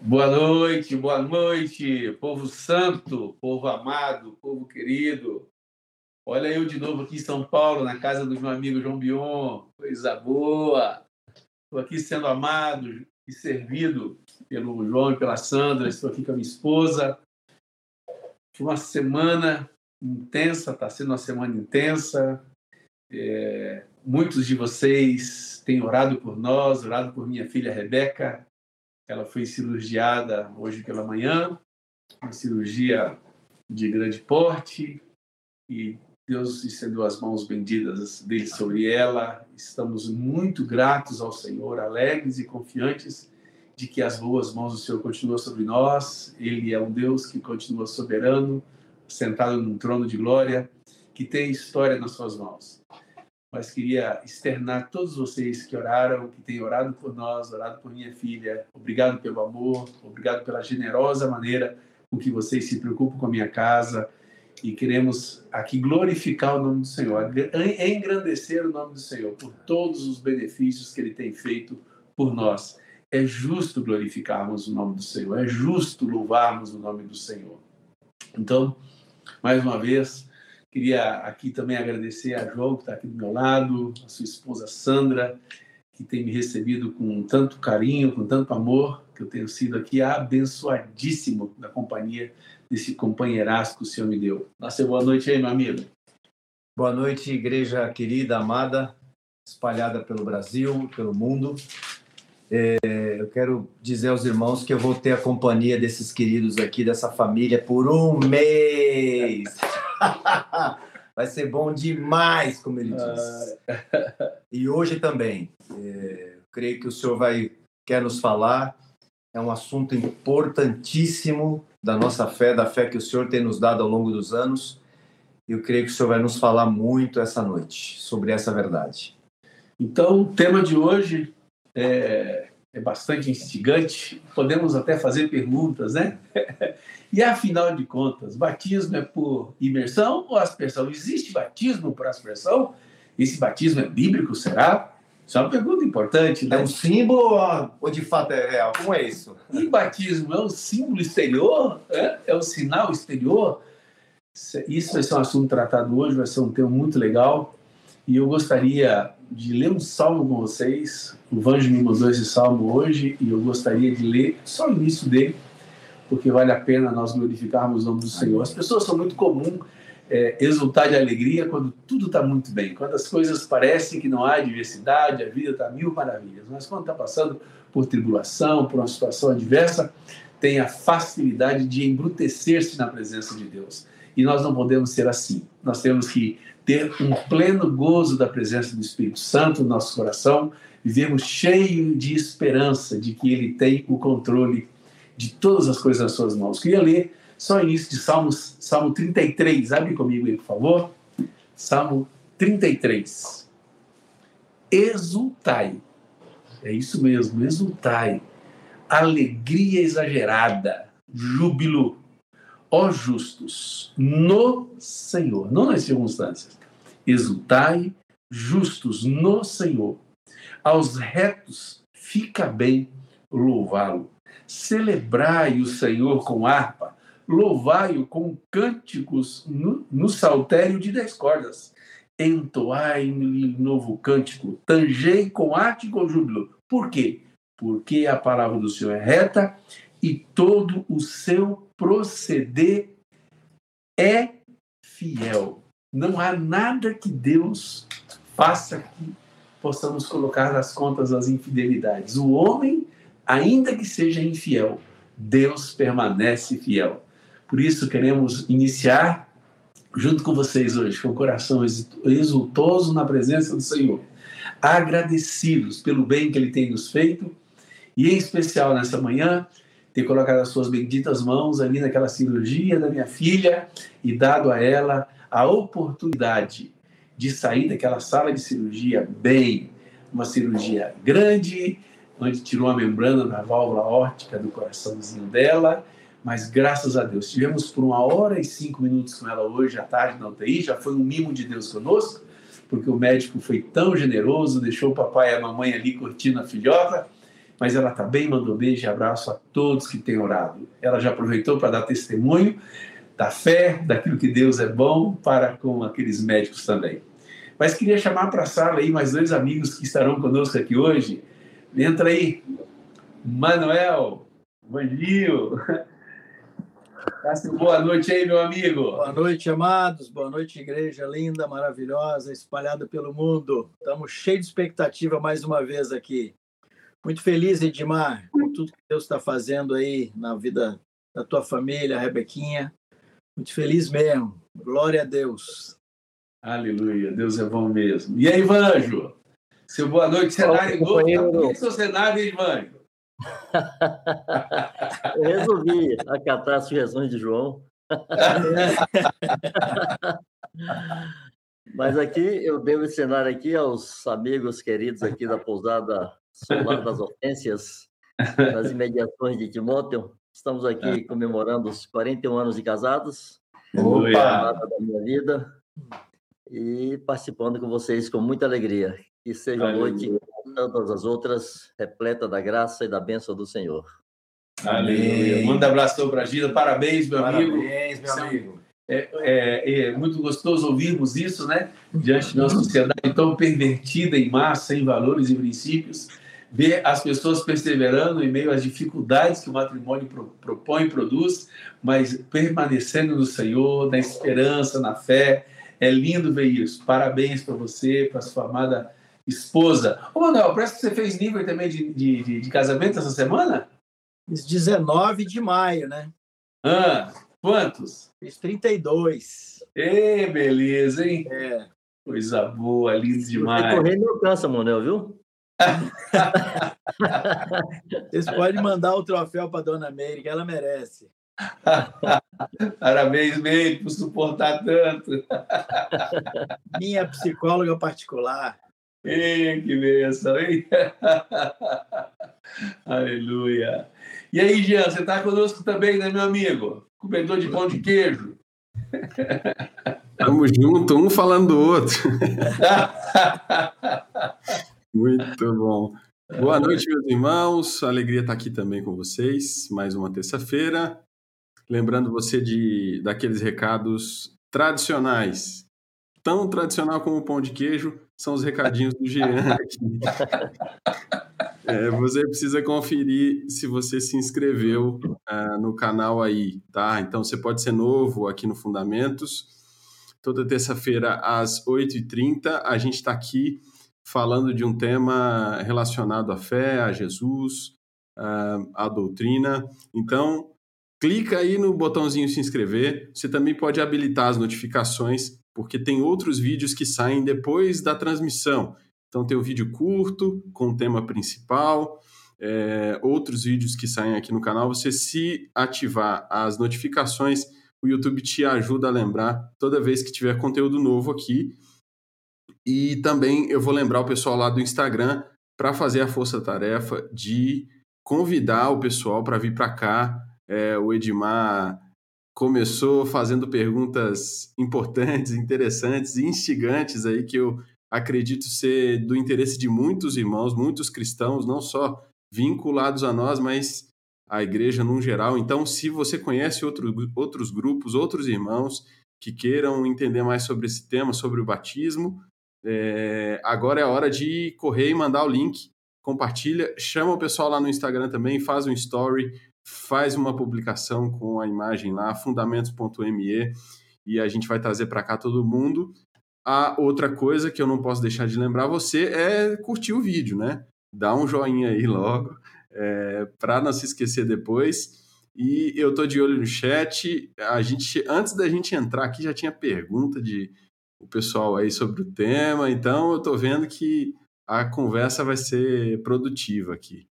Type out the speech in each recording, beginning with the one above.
Boa noite, boa noite, povo santo, povo amado, povo querido. Olha eu de novo aqui em São Paulo, na casa do meu amigo João Bion. Coisa boa. Estou aqui sendo amado e servido pelo João e pela Sandra. Estou aqui com a minha esposa. Uma semana intensa, está sendo uma semana intensa. É, muitos de vocês têm orado por nós, orado por minha filha Rebeca. Ela foi cirurgiada hoje pela manhã, uma cirurgia de grande porte, e Deus estendeu as mãos benditas dele sobre ela. Estamos muito gratos ao Senhor, alegres e confiantes de que as boas mãos do Senhor continuam sobre nós. Ele é um Deus que continua soberano, sentado num trono de glória, que tem história nas suas mãos. Mas queria externar todos vocês que oraram, que têm orado por nós, orado por minha filha. Obrigado pelo amor, obrigado pela generosa maneira com que vocês se preocupam com a minha casa. E queremos aqui glorificar o nome do Senhor, engrandecer o nome do Senhor por todos os benefícios que ele tem feito por nós. É justo glorificarmos o nome do Senhor, é justo louvarmos o nome do Senhor. Então, mais uma vez, queria aqui também agradecer a João, que está aqui do meu lado, a sua esposa Sandra, que tem me recebido com tanto carinho, com tanto amor, que eu tenho sido aqui abençoadíssimo da companhia desse companheiraço que o Senhor me deu. Nossa, boa noite aí, meu amigo. Boa noite, igreja querida, amada, espalhada pelo Brasil, pelo mundo. É, eu quero dizer aos irmãos que eu vou ter a companhia desses queridos aqui, dessa família, por um mês. Vai ser bom demais, como ele diz. Ah. E hoje também. É, creio que o senhor vai quer nos falar. É um assunto importantíssimo da nossa fé, da fé que o senhor tem nos dado ao longo dos anos. Eu creio que o senhor vai nos falar muito essa noite sobre essa verdade. Então, o tema de hoje é, é bastante instigante, podemos até fazer perguntas, né? e afinal de contas, batismo é por imersão ou aspersão? Existe batismo por aspersão? Esse batismo é bíblico, será? Isso é uma pergunta importante, né? É um símbolo ou de fato é real? Como é isso? E batismo é um símbolo exterior? É, é um sinal exterior? Isso vai ser um assunto tratado hoje, vai ser um tema muito legal. E eu gostaria de ler um salmo com vocês. O Vanjo me mandou esse salmo hoje e eu gostaria de ler só o início dele, porque vale a pena nós glorificarmos o nome do Senhor. As pessoas são muito comum é, exultar de alegria quando tudo está muito bem, quando as coisas parecem que não há diversidade, a vida está mil maravilhas. Mas quando está passando por tribulação, por uma situação adversa, tem a facilidade de embrutecer-se na presença de Deus. E nós não podemos ser assim. Nós temos que ter um pleno gozo da presença do Espírito Santo no nosso coração, vivemos cheio de esperança de que Ele tem o controle de todas as coisas nas suas mãos. Queria ler só início de Salmos, Salmo 33. Abre comigo aí, por favor. Salmo 33. Exultai. É isso mesmo, exultai. Alegria exagerada, júbilo ó justos, no Senhor, não nas circunstâncias. Exultai, justos no Senhor. Aos retos fica bem louvá-lo. Celebrai o Senhor com harpa, louvai-o com cânticos no, no saltério de dez cordas. Entoai-lhe novo cântico, tangei com arte e com júbilo. Por quê? Porque a palavra do Senhor é reta e todo o seu proceder é fiel. Não há nada que Deus faça que possamos colocar nas contas as infidelidades. O homem, ainda que seja infiel, Deus permanece fiel. Por isso queremos iniciar junto com vocês hoje, com o coração exultoso na presença do Senhor, agradecidos pelo bem que Ele tem nos feito e, em especial nessa manhã, ter colocado as suas benditas mãos ali naquela cirurgia da minha filha e dado a ela a oportunidade de sair daquela sala de cirurgia bem, uma cirurgia grande, onde tirou a membrana da válvula órtica do coraçãozinho dela, mas graças a Deus, tivemos por uma hora e cinco minutos com ela hoje à tarde na UTI, já foi um mimo de Deus conosco, porque o médico foi tão generoso, deixou o papai e a mamãe ali curtindo a filhota, mas ela também mandou beijo e abraço a todos que têm orado. Ela já aproveitou para dar testemunho da fé, daquilo que Deus é bom para com aqueles médicos também. Mas queria chamar para a sala aí mais dois amigos que estarão conosco aqui hoje. Entra aí, Manuel, Vanilio. Cássio, boa noite aí, meu amigo. Boa noite, amados. Boa noite, igreja linda, maravilhosa, espalhada pelo mundo. Estamos cheios de expectativa mais uma vez aqui. Muito feliz, Edmar, por tudo que Deus está fazendo aí na vida da tua família, Rebequinha. Muito feliz mesmo. Glória a Deus. Aleluia, Deus é bom mesmo. E aí, Vanjo? Seu boa noite, cenário novo. Tá seu cenário, hein, Vanjo? Eu resolvi acatar as sugestões de João. Mas aqui eu devo esse cenário aqui aos amigos queridos aqui da pousada Solar das Hortências, nas imediações de Timóteo. Estamos aqui comemorando os 41 anos de casados. Opa! da minha vida e participando com vocês com muita alegria. Que seja uma noite, todas as outras, repleta da graça e da bênção do Senhor. Aleluia. Manda um abraço para a Gina. Parabéns, meu Parabéns, amigo. Parabéns, meu amigo. É, é, é, muito gostoso ouvirmos isso, né? Diante de uma sociedade tão pervertida em massa, em valores e princípios, ver as pessoas perseverando em meio às dificuldades que o matrimônio pro, propõe e produz, mas permanecendo no Senhor, na esperança, na fé, é lindo ver isso. Parabéns para você, para sua amada esposa. Ô, Manuel, parece que você fez nível também de, de, de, de casamento essa semana? Fiz 19 de maio, né? Ah, quantos? Fiz 32. Ê, beleza, hein? É. Coisa boa, lindo demais. Você correr cansa, Manuel, viu? Vocês podem mandar o troféu para dona Meire, que ela merece. Parabéns, Meire, por suportar tanto. Minha psicóloga particular. Ei, que bênção, hein? Aleluia. E aí, Jean, você está conosco também, né, meu amigo? Comedor de pão de queijo. Tamo junto, um falando do outro. Muito bom. Boa noite, meus irmãos. Alegria estar aqui também com vocês. Mais uma terça-feira. Lembrando você de daqueles recados tradicionais. Tão tradicional como o pão de queijo são os recadinhos do Jean aqui. É, você precisa conferir se você se inscreveu uh, no canal aí, tá? Então você pode ser novo aqui no Fundamentos. Toda terça-feira às 8h30 a gente está aqui falando de um tema relacionado à fé, a Jesus, à doutrina. Então, clica aí no botãozinho se inscrever. Você também pode habilitar as notificações, porque tem outros vídeos que saem depois da transmissão. Então, tem o vídeo curto com o tema principal, é, outros vídeos que saem aqui no canal. Você se ativar as notificações, o YouTube te ajuda a lembrar toda vez que tiver conteúdo novo aqui. E também eu vou lembrar o pessoal lá do Instagram para fazer a força-tarefa de convidar o pessoal para vir para cá. É, o Edmar começou fazendo perguntas importantes, interessantes e instigantes aí que eu acredito ser do interesse de muitos irmãos, muitos cristãos, não só vinculados a nós, mas a igreja no geral. Então, se você conhece outro, outros grupos, outros irmãos que queiram entender mais sobre esse tema, sobre o batismo, é, agora é hora de correr e mandar o link, compartilha, chama o pessoal lá no Instagram também, faz um story, faz uma publicação com a imagem lá, fundamentos.me, e a gente vai trazer para cá todo mundo. A outra coisa que eu não posso deixar de lembrar você é curtir o vídeo, né? Dá um joinha aí logo, é, para não se esquecer depois. E eu tô de olho no chat. A gente, antes da gente entrar aqui, já tinha pergunta de o pessoal aí sobre o tema, então eu estou vendo que a conversa vai ser produtiva aqui.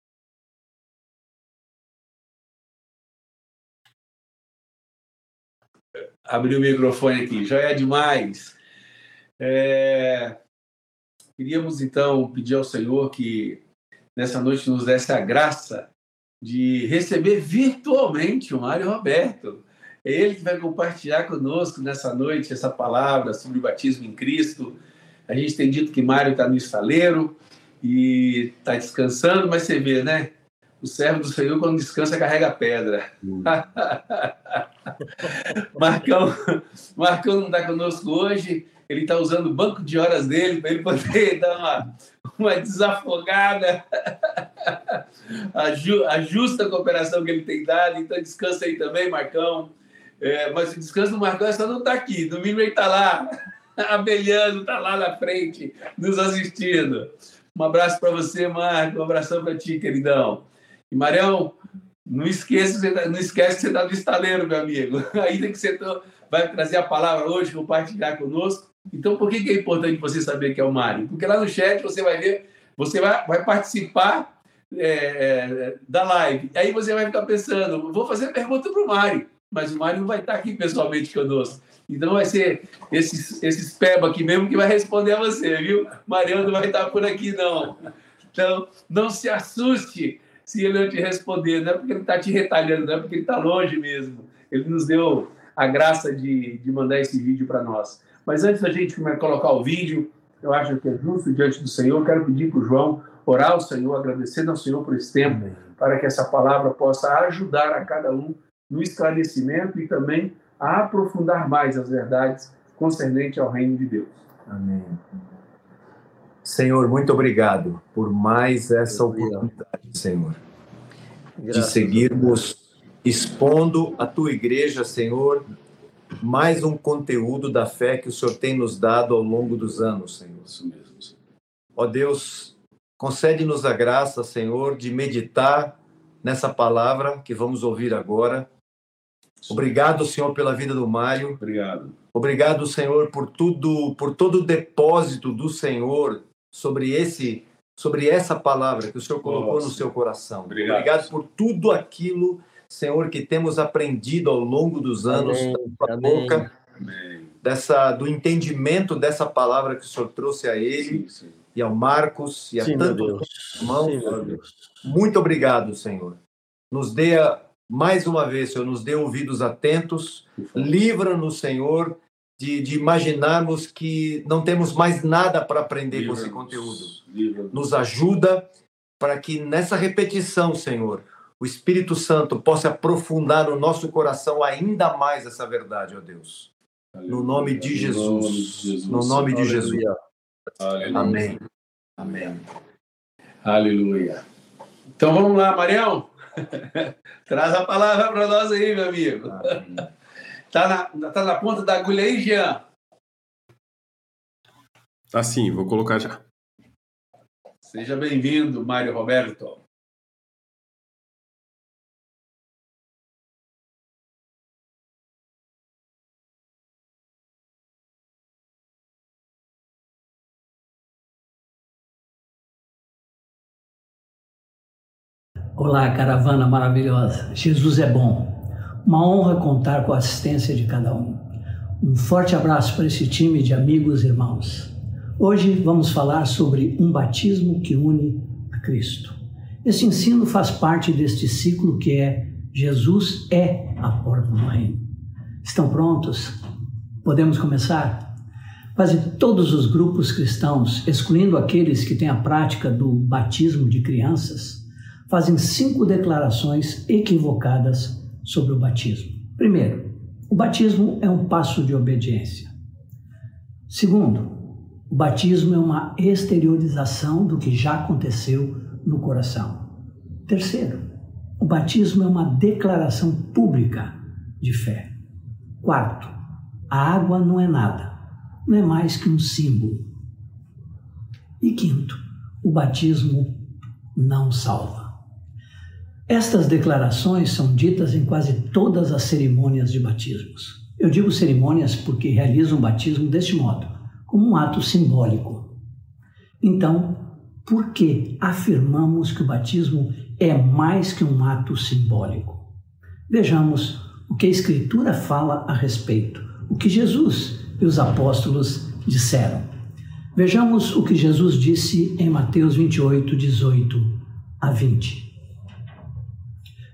Abri o microfone aqui, já é demais. É... Queríamos então pedir ao Senhor que nessa noite nos desse a graça de receber virtualmente o Mário Roberto. É ele que vai compartilhar conosco nessa noite essa palavra sobre o batismo em Cristo. A gente tem dito que Mário está no estaleiro e está descansando, mas você vê, né? O servo do Senhor, quando descansa, carrega pedra. Hum. Marcão, Marcão não está conosco hoje. Ele está usando o banco de horas dele para ele poder dar uma, uma desafogada. a, ju, a, justa cooperação que ele tem dado. Então, descansa aí também, Marcão. É, mas o descanso do Marcão só não está aqui. Domingo ele está lá, abelhando, está lá na frente, nos assistindo. Um abraço para você, Marco. Um abração para ti, queridão. E Marião, não esqueça, tá, não esquece que você está no estaleiro, meu amigo. Ainda que você vai trazer a palavra hoje, compartilhar conosco. Então, por que, é importante você saber que é o Mário? Porque lá no chat você vai ver, você vai, vai participar é, é, da live. Aí você vai ficar pensando, vou fazer pergunta para o Mário, mas o Mário não vai estar aqui pessoalmente conosco. Então vai ser esses, esses peba aqui mesmo que vai responder a você, viu? Mariano não vai estar por aqui, não. Então, não se assuste se ele não te responder, não é porque ele está te retalhando, não é porque ele está longe mesmo. Ele nos deu a graça de, de mandar esse vídeo para nós. Mas antes da gente colocar o vídeo, eu acho que é justo diante do Senhor, quero pedir para o João orar ao Senhor, agradecendo ao Senhor por esse tempo, para que essa palavra possa ajudar a cada um no esclarecimento e também a aprofundar mais as verdades concernentes ao reino de Deus. Amém. Senhor, muito obrigado por mais essa oportunidade, Senhor, de seguirmos expondo a tua igreja, Senhor, mais um conteúdo da fé que o Senhor tem nos dado ao longo dos anos, Senhor. Isso mesmo. Ó Deus, concede-nos a graça, Senhor, de meditar nessa palavra que vamos ouvir agora. Obrigado, Senhor, pela vida do Mário. Obrigado. Obrigado, Senhor, por tudo, por todo o depósito do Senhor sobre esse sobre essa palavra que o Senhor colocou Nossa. no seu coração. Obrigado. Obrigado. por tudo aquilo, Senhor, que temos aprendido ao longo dos anos Amém. da boca, Amém. dessa do entendimento dessa palavra que o Senhor trouxe a ele sim, sim. e ao Marcos e a sim, tantos irmãos. Muito obrigado, Senhor. Nos dê mais uma vez, Senhor, nos dê ouvidos atentos, livra-nos, Senhor, de, de, imaginarmos que não temos mais nada para aprender com esse conteúdo. Nos ajuda para que nessa repetição, Senhor, o Espírito Santo possa aprofundar no nosso coração ainda mais essa verdade, ó Deus. No nome de Jesus. No nome de Jesus. Amém. Amém. Aleluia. Então vamos lá, Marião. Traz a palavra para nós aí, meu amigo. Amém. Tá na, tá na ponta da agulha aí, Jean? Tá sim, vou colocar já. Seja bem-vindo, Mário Roberto. Olá, caravana maravilhosa. Jesus é bom. Uma honra contar com a assistência de cada um. Um forte abraço para esse time de amigos e irmãos. Hoje vamos falar sobre um batismo que une a Cristo. Esse ensino faz parte deste ciclo que é Jesus é a porta do reino. Estão prontos? Podemos começar? Quase todos os grupos cristãos, excluindo aqueles que têm a prática do batismo de crianças, fazem cinco declarações equivocadas sobre o batismo. Primeiro, o batismo é um passo de obediência. Segundo, o batismo é uma exteriorização do que já aconteceu no coração. Terceiro, o batismo é uma declaração pública de fé. Quarto, a água não é nada, não é mais que um símbolo. E quinto, o batismo não salva. Estas declarações são ditas em quase todas as cerimônias de batismos. Eu digo cerimônias porque realizo um batismo deste modo, como um ato simbólico. Então, por que afirmamos que o batismo é mais que um ato simbólico? Vejamos o que a Escritura fala a respeito, o que Jesus e os apóstolos disseram. Vejamos o que Jesus disse em Mateus 28, 18 a 20.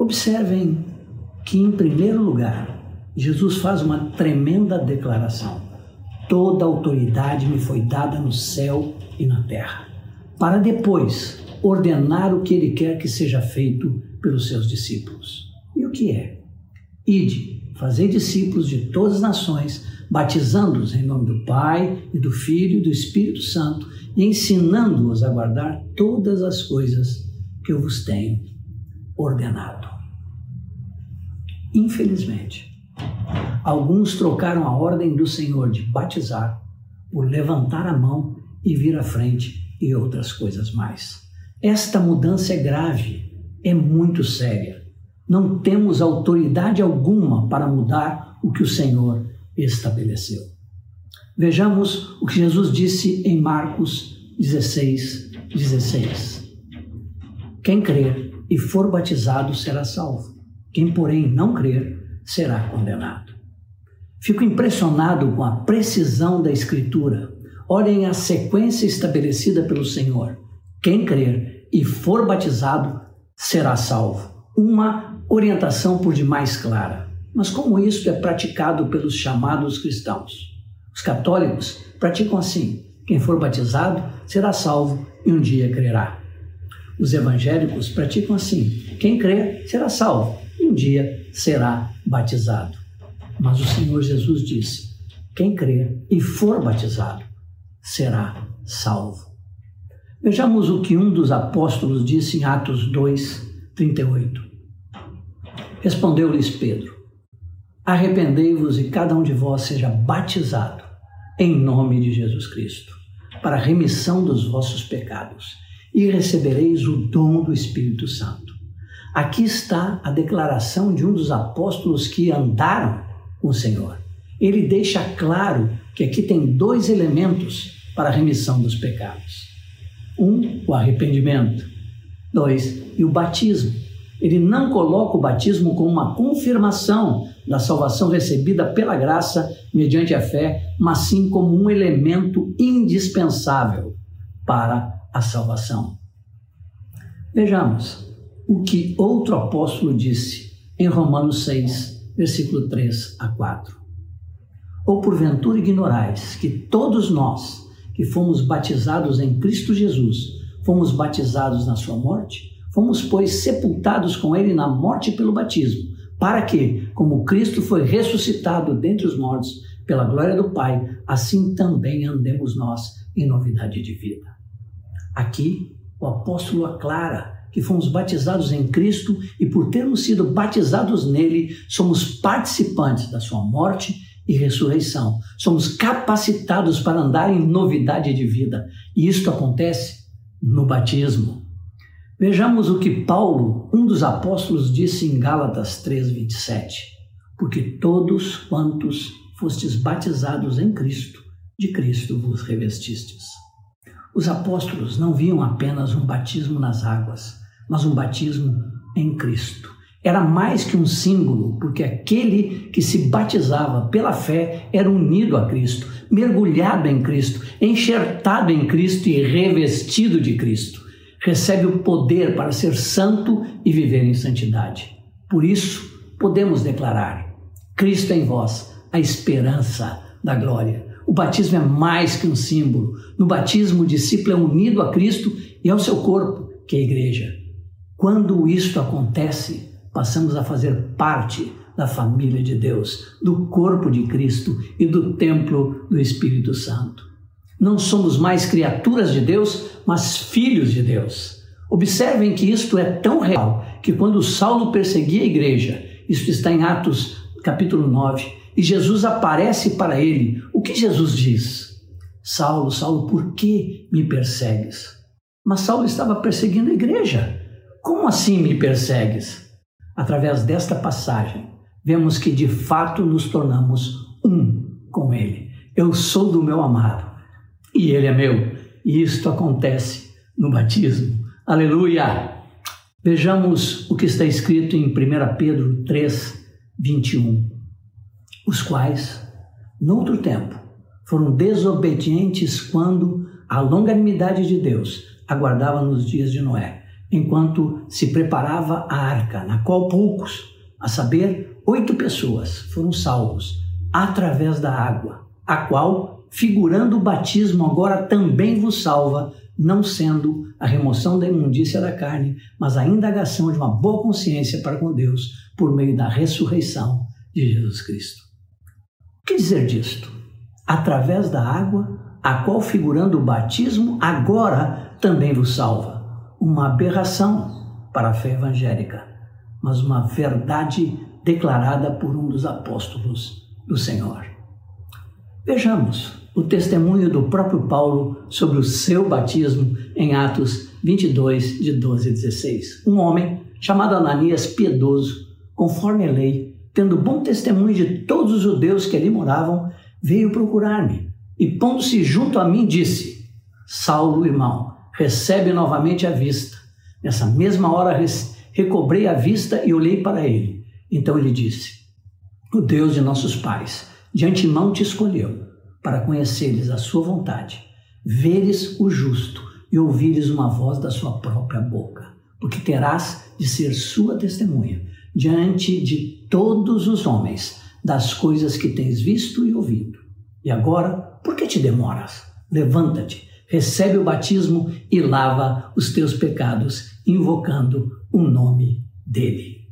Observem que, em primeiro lugar, Jesus faz uma tremenda declaração. Toda autoridade me foi dada no céu e na terra, para depois ordenar o que ele quer que seja feito pelos seus discípulos. E o que é? Ide, fazei discípulos de todas as nações, batizando-os em nome do Pai e do Filho e do Espírito Santo e ensinando-os a guardar todas as coisas que eu vos tenho ordenado. Infelizmente, alguns trocaram a ordem do Senhor de batizar por levantar a mão e vir à frente e outras coisas mais. Esta mudança é grave, é muito séria. Não temos autoridade alguma para mudar o que o Senhor estabeleceu. Vejamos o que Jesus disse em Marcos 16, 16. Quem crer e for batizado será salvo. Quem, porém, não crer será condenado. Fico impressionado com a precisão da Escritura. Olhem a sequência estabelecida pelo Senhor. Quem crer e for batizado será salvo. Uma orientação por demais clara. Mas como isso é praticado pelos chamados cristãos? Os católicos praticam assim: quem for batizado será salvo e um dia crerá. Os evangélicos praticam assim: quem crer será salvo um dia será batizado. Mas o Senhor Jesus disse: quem crer e for batizado será salvo. Vejamos o que um dos apóstolos disse em Atos 2, 38. Respondeu-lhes Pedro: Arrependei-vos e cada um de vós seja batizado em nome de Jesus Cristo, para remissão dos vossos pecados, e recebereis o dom do Espírito Santo. Aqui está a declaração de um dos apóstolos que andaram com o Senhor. Ele deixa claro que aqui tem dois elementos para a remissão dos pecados: um, o arrependimento, dois, e o batismo. Ele não coloca o batismo como uma confirmação da salvação recebida pela graça mediante a fé, mas sim como um elemento indispensável para a salvação. Vejamos o que outro apóstolo disse em Romanos 6, versículo 3 a 4. Ou porventura ignorais que todos nós que fomos batizados em Cristo Jesus, fomos batizados na sua morte? Fomos, pois, sepultados com ele na morte pelo batismo, para que, como Cristo foi ressuscitado dentre os mortos pela glória do Pai, assim também andemos nós em novidade de vida. Aqui, o apóstolo aclara que fomos batizados em Cristo e, por termos sido batizados nele, somos participantes da sua morte e ressurreição. Somos capacitados para andar em novidade de vida. E isto acontece no batismo. Vejamos o que Paulo, um dos apóstolos, disse em Gálatas 3:27. Porque todos quantos fostes batizados em Cristo, de Cristo vos revestistes. Os apóstolos não viam apenas um batismo nas águas, mas um batismo em Cristo. Era mais que um símbolo, porque aquele que se batizava pela fé era unido a Cristo, mergulhado em Cristo, enxertado em Cristo e revestido de Cristo recebe o poder para ser santo e viver em santidade. Por isso, podemos declarar: Cristo em vós, a esperança da glória. O batismo é mais que um símbolo. No batismo, o discípulo é unido a Cristo e ao seu corpo, que é a igreja. Quando isto acontece, passamos a fazer parte da família de Deus, do corpo de Cristo e do templo do Espírito Santo. Não somos mais criaturas de Deus, mas filhos de Deus. Observem que isto é tão real que quando Saulo perseguia a igreja, isto está em Atos capítulo 9, e Jesus aparece para ele, o que Jesus diz? Saulo, Saulo, por que me persegues? Mas Saulo estava perseguindo a igreja. Como assim me persegues? Através desta passagem, vemos que de fato nos tornamos um com ele. Eu sou do meu amado e ele é meu. E isto acontece no batismo. Aleluia! Vejamos o que está escrito em 1 Pedro 3, 21. Os quais, noutro tempo, foram desobedientes quando a longanimidade de Deus aguardava nos dias de Noé, enquanto se preparava a arca, na qual poucos, a saber, oito pessoas, foram salvos através da água, a qual, figurando o batismo, agora também vos salva, não sendo a remoção da imundícia da carne, mas a indagação de uma boa consciência para com Deus por meio da ressurreição de Jesus Cristo. O que dizer disto? Através da água, a qual, figurando o batismo, agora também vos salva. Uma aberração para a fé evangélica, mas uma verdade declarada por um dos apóstolos do Senhor. Vejamos o testemunho do próprio Paulo sobre o seu batismo em Atos 22, de 12 a 16. Um homem chamado Ananias, piedoso, conforme a lei, tendo bom testemunho de todos os judeus que ali moravam, veio procurar-me e, pondo-se junto a mim, disse: Saulo, irmão, recebe novamente a vista. Nessa mesma hora recobrei a vista e olhei para ele. Então ele disse: O Deus de nossos pais, de antemão te escolheu para conheceres a sua vontade, veres o justo e ouvires uma voz da sua própria boca, porque terás de ser sua testemunha diante de todos os homens das coisas que tens visto e ouvido. E agora, por que te demoras? Levanta-te, recebe o batismo e lava os teus pecados, invocando o nome dele.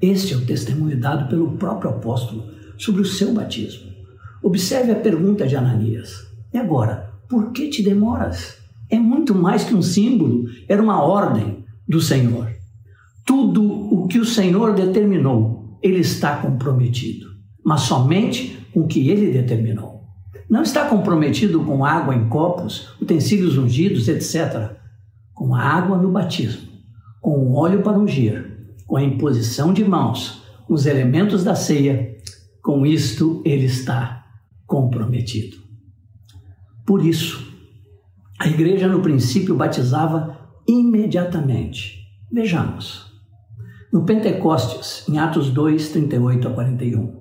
Este é o testemunho dado pelo próprio apóstolo sobre o seu batismo. Observe a pergunta de Ananias. E agora, por que te demoras? É muito mais que um símbolo, era uma ordem do Senhor. Tudo o que o Senhor determinou, ele está comprometido, mas somente com o que ele determinou. Não está comprometido com água em copos, utensílios ungidos, etc. Com a água no batismo, com o óleo para ungir, com a imposição de mãos, os elementos da ceia, com isto ele está comprometido. Por isso, a igreja no princípio batizava imediatamente. Vejamos. No Pentecostes, em Atos 2, 38 a 41.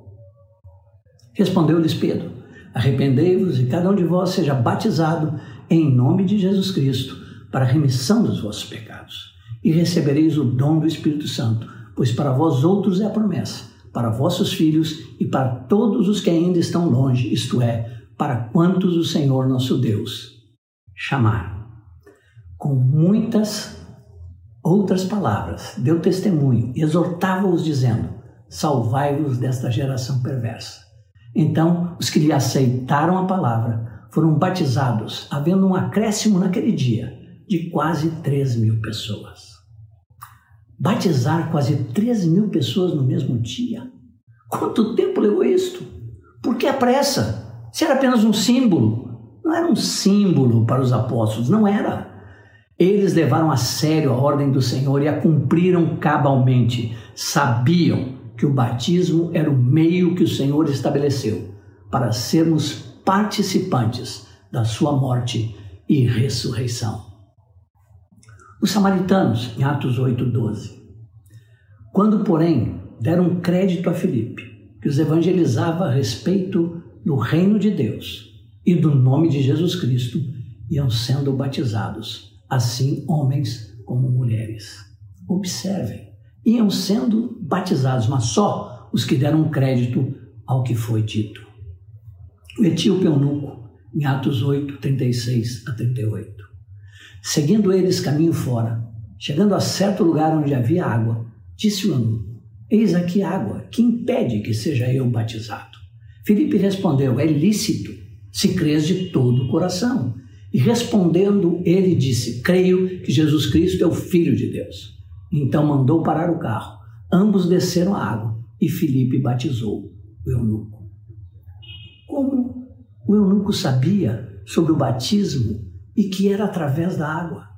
Respondeu-lhes Pedro: Arrependei-vos e cada um de vós seja batizado em nome de Jesus Cristo para a remissão dos vossos pecados, e recebereis o dom do Espírito Santo, pois para vós outros é a promessa, para vossos filhos e para todos os que ainda estão longe, isto é, para quantos o Senhor nosso Deus chamar. Com muitas outras palavras, deu testemunho, exortava-os, dizendo: Salvai-vos desta geração perversa. Então, os que lhe aceitaram a palavra foram batizados, havendo um acréscimo naquele dia de quase 3 mil pessoas. Batizar quase 3 mil pessoas no mesmo dia? Quanto tempo levou isto? Por que a pressa? Se era apenas um símbolo. Não era um símbolo para os apóstolos, não era. Eles levaram a sério a ordem do Senhor e a cumpriram cabalmente. Sabiam que o batismo era o meio que o Senhor estabeleceu para sermos participantes da sua morte e ressurreição. Os samaritanos, em Atos 8:12. Quando, porém, deram crédito a Filipe, que os evangelizava a respeito do reino de Deus e do nome de Jesus Cristo, iam sendo batizados assim homens como mulheres. Observem, iam sendo batizados, mas só os que deram crédito ao que foi dito. O etíope eunuco, em Atos 8, 36 a 38. Seguindo eles caminho fora, chegando a certo lugar onde havia água, disse o eunuco: Eis aqui água, que impede que seja eu batizado. Filipe respondeu: É lícito, se crês de todo o coração. E respondendo, ele disse: Creio que Jesus Cristo é o Filho de Deus. Então mandou parar o carro. Ambos desceram a água e Filipe batizou o eunuco. Como o eunuco sabia sobre o batismo e que era através da água?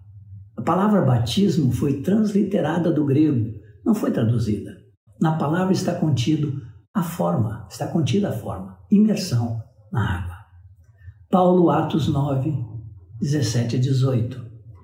A palavra batismo foi transliterada do grego, não foi traduzida. Na palavra está contido a forma, está contida a forma, imersão na água. Paulo, Atos 9, 17 a 18.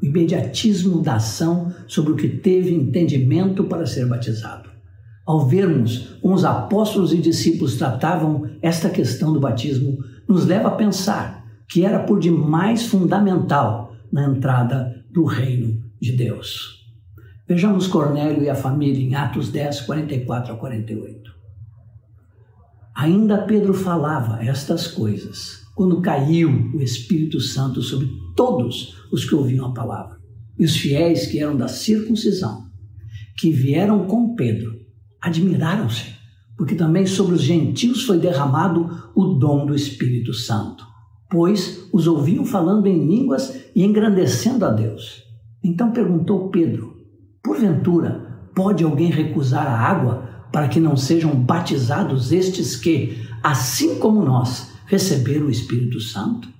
o imediatismo da ação sobre o que teve entendimento para ser batizado. Ao vermos como os apóstolos e discípulos tratavam esta questão do batismo, nos leva a pensar que era por demais fundamental na entrada do reino de Deus. Vejamos Cornélio e a família em Atos 10, 44 a 48. Ainda Pedro falava estas coisas quando caiu o Espírito Santo sobre todos os que ouviam a palavra. E os fiéis que eram da circuncisão, que vieram com Pedro, admiraram-se, porque também sobre os gentios foi derramado o dom do Espírito Santo, pois os ouviam falando em línguas e engrandecendo a Deus. Então perguntou Pedro: Porventura, pode alguém recusar a água para que não sejam batizados estes que, assim como nós, receberam o Espírito Santo?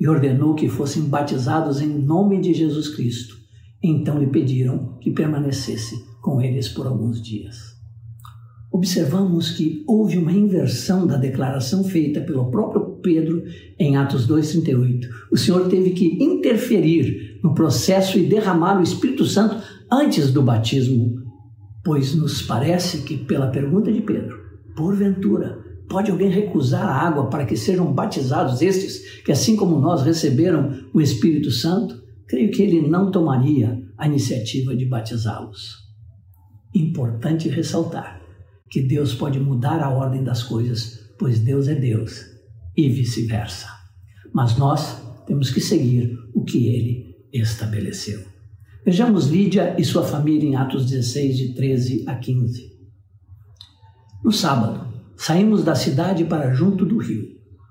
e ordenou que fossem batizados em nome de Jesus Cristo. Então lhe pediram que permanecesse com eles por alguns dias. Observamos que houve uma inversão da declaração feita pelo próprio Pedro em Atos 2,38. O Senhor teve que interferir no processo e derramar o Espírito Santo antes do batismo, pois nos parece que, pela pergunta de Pedro, porventura Pode alguém recusar a água para que sejam batizados estes que, assim como nós, receberam o Espírito Santo? Creio que ele não tomaria a iniciativa de batizá-los. Importante ressaltar que Deus pode mudar a ordem das coisas, pois Deus é Deus e vice-versa. Mas nós temos que seguir o que ele estabeleceu. Vejamos Lídia e sua família em Atos 16, de 13 a 15. No sábado, Saímos da cidade para junto do rio,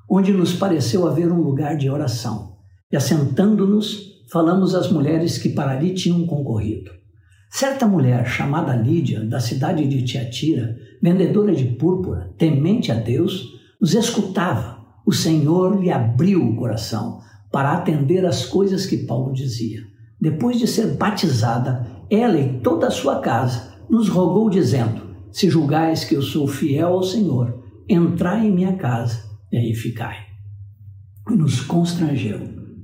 onde nos pareceu haver um lugar de oração. E assentando-nos, falamos às mulheres que para ali tinham concorrido. Certa mulher chamada Lídia, da cidade de Tiatira, vendedora de púrpura, temente a Deus, nos escutava. O Senhor lhe abriu o coração para atender às coisas que Paulo dizia. Depois de ser batizada, ela e toda a sua casa nos rogou, dizendo: se julgais que eu sou fiel ao Senhor, entrai em minha casa e aí ficai. E nos constrangeu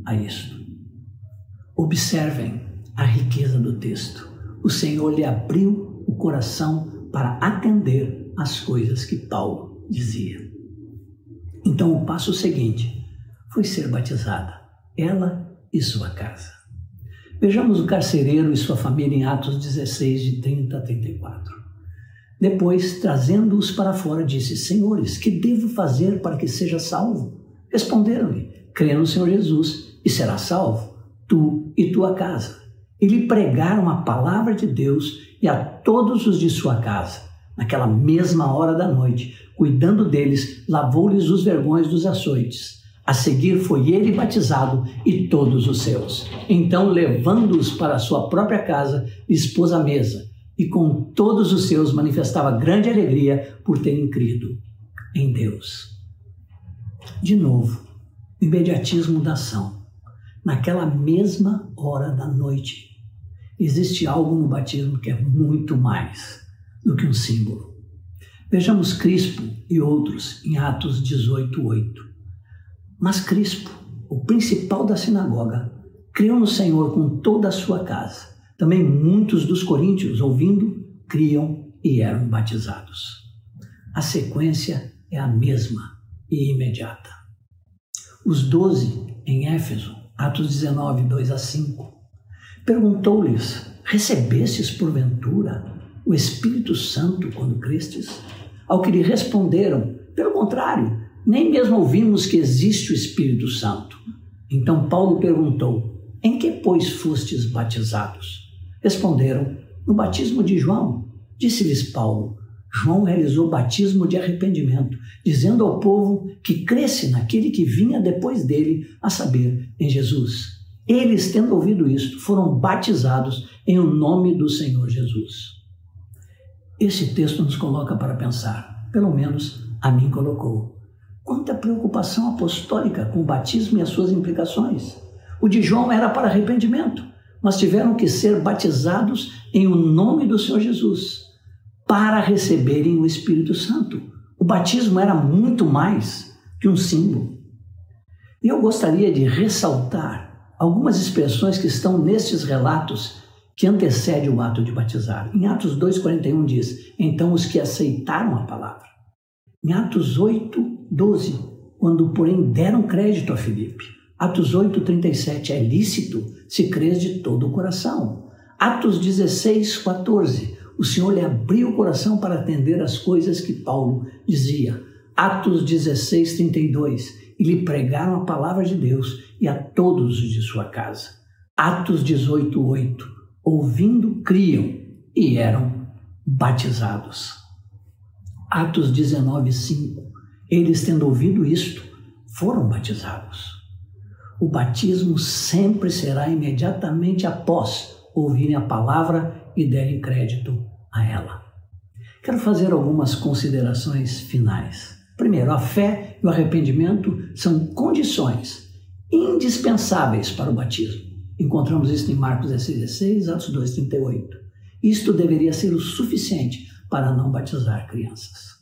a isto. Observem a riqueza do texto. O Senhor lhe abriu o coração para atender às coisas que Paulo dizia. Então, o passo seguinte foi ser batizada, ela e sua casa. Vejamos o carcereiro e sua família em Atos 16, de 30 a 34. Depois, trazendo-os para fora, disse: Senhores, que devo fazer para que seja salvo? Responderam-lhe: Crê no Senhor Jesus e será salvo, tu e tua casa. E lhe pregaram a palavra de Deus e a todos os de sua casa. Naquela mesma hora da noite, cuidando deles, lavou-lhes os vergões dos açoites. A seguir foi ele batizado e todos os seus. Então, levando-os para sua própria casa, expôs a mesa e com todos os seus manifestava grande alegria por terem crido em Deus. De novo, o imediatismo da ação. Naquela mesma hora da noite, existe algo no batismo que é muito mais do que um símbolo. Vejamos Crispo e outros em Atos 18:8. Mas Crispo, o principal da sinagoga, creu no Senhor com toda a sua casa também muitos dos coríntios, ouvindo, criam e eram batizados. A sequência é a mesma e imediata. Os doze em Éfeso, Atos 19, 2 a 5, perguntou-lhes: Recebestes porventura o Espírito Santo quando crestes? Ao que lhe responderam: Pelo contrário, nem mesmo ouvimos que existe o Espírito Santo. Então Paulo perguntou: Em que, pois, fostes batizados? Responderam: No batismo de João. Disse-lhes Paulo: João realizou batismo de arrependimento, dizendo ao povo que cresce naquele que vinha depois dele, a saber, em Jesus. Eles, tendo ouvido isto, foram batizados em o nome do Senhor Jesus. Esse texto nos coloca para pensar, pelo menos a mim colocou. Quanta preocupação apostólica com o batismo e as suas implicações. O de João era para arrependimento, mas tiveram que ser batizados em o nome do Senhor Jesus para receberem o Espírito Santo. O batismo era muito mais que um símbolo. E eu gostaria de ressaltar algumas expressões que estão nestes relatos que antecedem o ato de batizar. Em Atos 2,41 diz: Então os que aceitaram a palavra. Em Atos 8, 12, quando, porém, deram crédito a Filipe. Atos 8, 37, é lícito se crês de todo o coração. Atos 16, 14, o Senhor lhe abriu o coração para atender as coisas que Paulo dizia. Atos 16, 32, e lhe pregaram a palavra de Deus e a todos os de sua casa. Atos 18, 8, ouvindo, criam e eram batizados. Atos 19, 5, eles tendo ouvido isto, foram batizados. O batismo sempre será imediatamente após ouvirem a palavra e derem crédito a ela. Quero fazer algumas considerações finais. Primeiro, a fé e o arrependimento são condições indispensáveis para o batismo. Encontramos isso em Marcos 16, Atos 2, 38. Isto deveria ser o suficiente para não batizar crianças.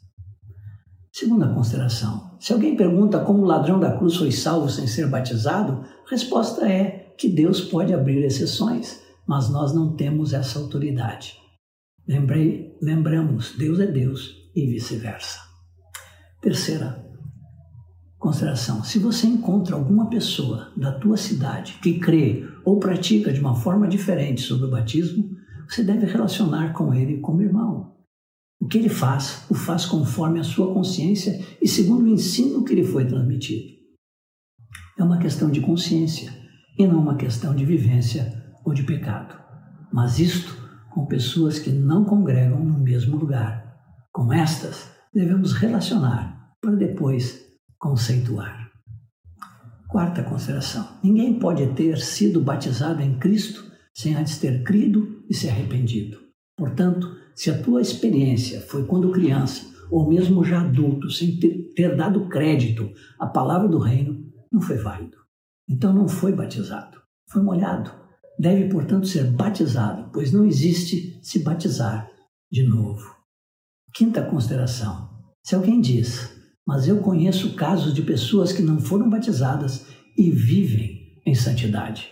Segunda consideração: se alguém pergunta como o ladrão da cruz foi salvo sem ser batizado, a resposta é que Deus pode abrir exceções, mas nós não temos essa autoridade. Lembrei, lembramos, Deus é Deus e vice-versa. Terceira consideração: se você encontra alguma pessoa da tua cidade que crê ou pratica de uma forma diferente sobre o batismo, você deve relacionar com ele como irmão. O que ele faz, o faz conforme a sua consciência e segundo o ensino que lhe foi transmitido. É uma questão de consciência e não uma questão de vivência ou de pecado. Mas isto com pessoas que não congregam no mesmo lugar. Com estas, devemos relacionar para depois conceituar. Quarta consideração: ninguém pode ter sido batizado em Cristo sem antes ter crido e se arrependido. Portanto, se a tua experiência foi quando criança ou mesmo já adulto, sem ter, ter dado crédito à palavra do reino, não foi válido. Então não foi batizado, foi molhado deve, portanto, ser batizado, pois não existe se batizar de novo. Quinta consideração: se alguém diz, mas eu conheço casos de pessoas que não foram batizadas e vivem em santidade,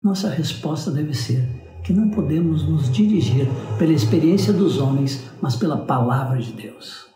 nossa resposta deve ser que não podemos nos dirigir pela experiência dos homens, mas pela palavra de Deus.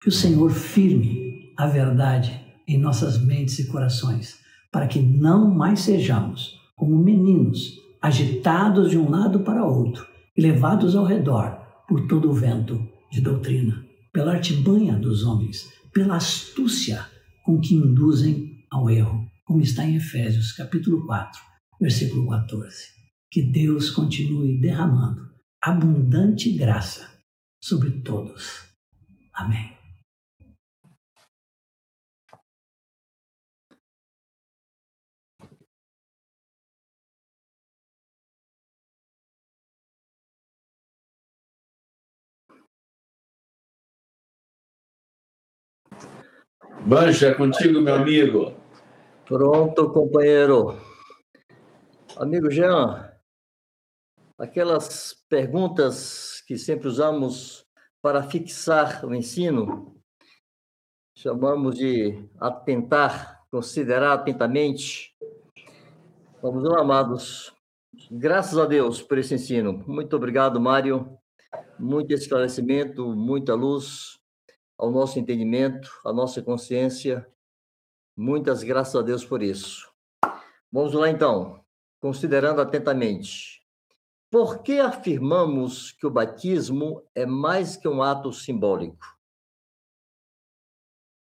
Que o Senhor firme a verdade em nossas mentes e corações, para que não mais sejamos como meninos, agitados de um lado para outro e levados ao redor por todo o vento de doutrina, pela artimanha dos homens, pela astúcia com que induzem ao erro, como está em Efésios capítulo 4, versículo 14. Que Deus continue derramando abundante graça sobre todos. Amém. Bancha, é contigo, meu amigo. Pronto, companheiro. Amigo Jean, aquelas perguntas que sempre usamos para fixar o ensino, chamamos de atentar, considerar atentamente. Vamos lá, amados. Graças a Deus por esse ensino. Muito obrigado, Mário. Muito esclarecimento, muita luz ao nosso entendimento, à nossa consciência. Muitas graças a Deus por isso. Vamos lá então, considerando atentamente. Por que afirmamos que o batismo é mais que um ato simbólico?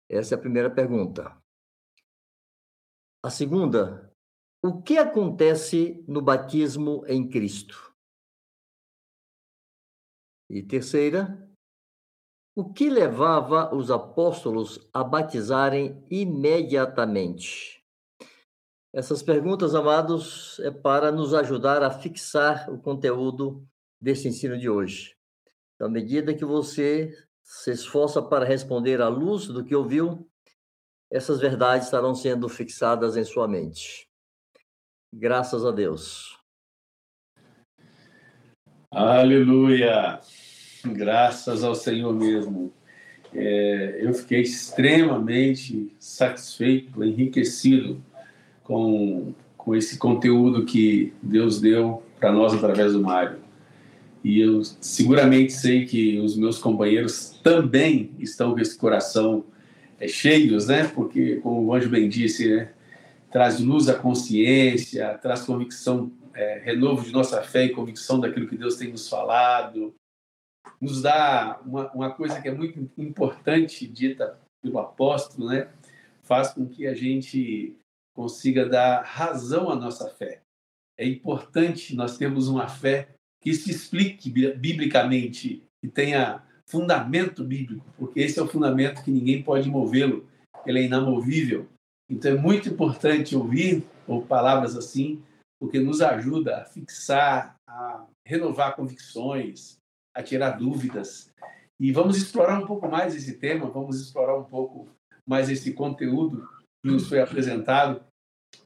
Essa é a primeira pergunta. A segunda, o que acontece no batismo em Cristo? E terceira, o que levava os apóstolos a batizarem imediatamente? Essas perguntas, amados, é para nos ajudar a fixar o conteúdo desse ensino de hoje. À medida que você se esforça para responder à luz do que ouviu, essas verdades estarão sendo fixadas em sua mente. Graças a Deus. Aleluia! Graças ao Senhor mesmo. É, eu fiquei extremamente satisfeito, enriquecido com, com esse conteúdo que Deus deu para nós através do Mário. E eu seguramente sei que os meus companheiros também estão com esse coração é, cheios, né? Porque, como o Anjo bem disse, né? traz luz à consciência, traz convicção, é, renovo de nossa fé e convicção daquilo que Deus tem nos falado, nos dá uma, uma coisa que é muito importante, dita pelo apóstolo, né? Faz com que a gente consiga dar razão à nossa fé. É importante nós termos uma fé que se explique biblicamente, que tenha fundamento bíblico, porque esse é o fundamento que ninguém pode movê-lo, ele é inamovível. Então é muito importante ouvir ou palavras assim, porque nos ajuda a fixar, a renovar convicções, a tirar dúvidas. E vamos explorar um pouco mais esse tema, vamos explorar um pouco mais esse conteúdo nos foi apresentado.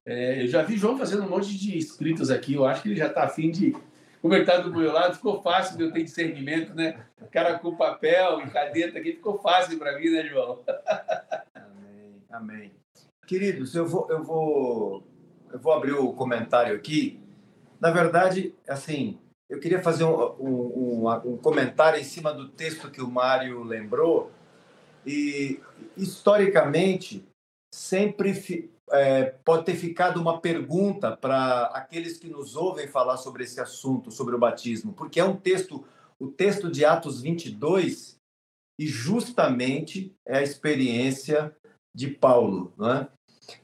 É, eu já vi João fazendo um monte de escritos aqui, eu acho que ele já está afim de. Como ele está do meu lado, ficou fácil de eu ter discernimento, né? O cara com papel e caneta aqui, ficou fácil para mim, né, João? Amém, amém. Queridos, eu vou, eu vou, eu vou abrir o comentário aqui. Na verdade, assim, eu queria fazer um, um, um, comentário em cima do texto que o Mário lembrou. E, historicamente, sempre é, pode ter ficado uma pergunta para aqueles que nos ouvem falar sobre esse assunto, sobre o batismo, porque é um texto, o texto de Atos 22, e justamente é a experiência de Paulo, não é?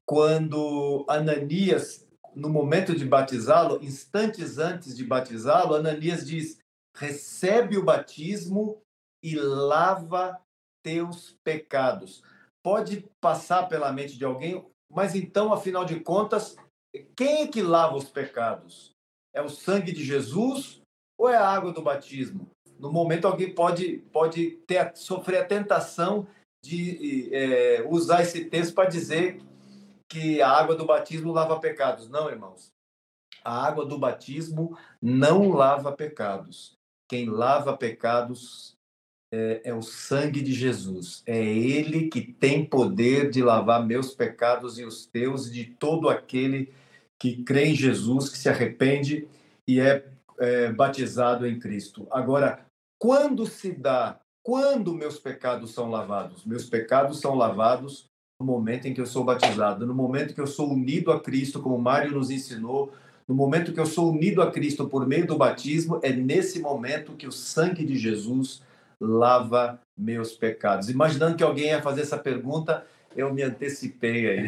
quando Ananias no momento de batizá-lo, instantes antes de batizá-lo, Ananias diz: recebe o batismo e lava teus pecados. Pode passar pela mente de alguém, mas então, afinal de contas, quem é que lava os pecados? É o sangue de Jesus ou é a água do batismo? No momento, alguém pode, pode ter, sofrer a tentação de é, usar esse texto para dizer que a água do batismo lava pecados. Não, irmãos. A água do batismo não lava pecados. Quem lava pecados é, é, o sangue de Jesus. É Ele que tem poder de lavar meus pecados e os teus, de todo aquele que crê em Jesus, que se arrepende e é, é batizado em Cristo. Agora, quando se dá, quando meus pecados são lavados? Meus pecados são lavados no momento em que eu sou batizado, no momento que eu sou unido a Cristo, como Mário nos ensinou, no momento que eu sou unido a Cristo por meio do batismo, é nesse momento que o sangue de Jesus lava meus pecados. Imaginando que alguém ia fazer essa pergunta, eu me antecipei aí.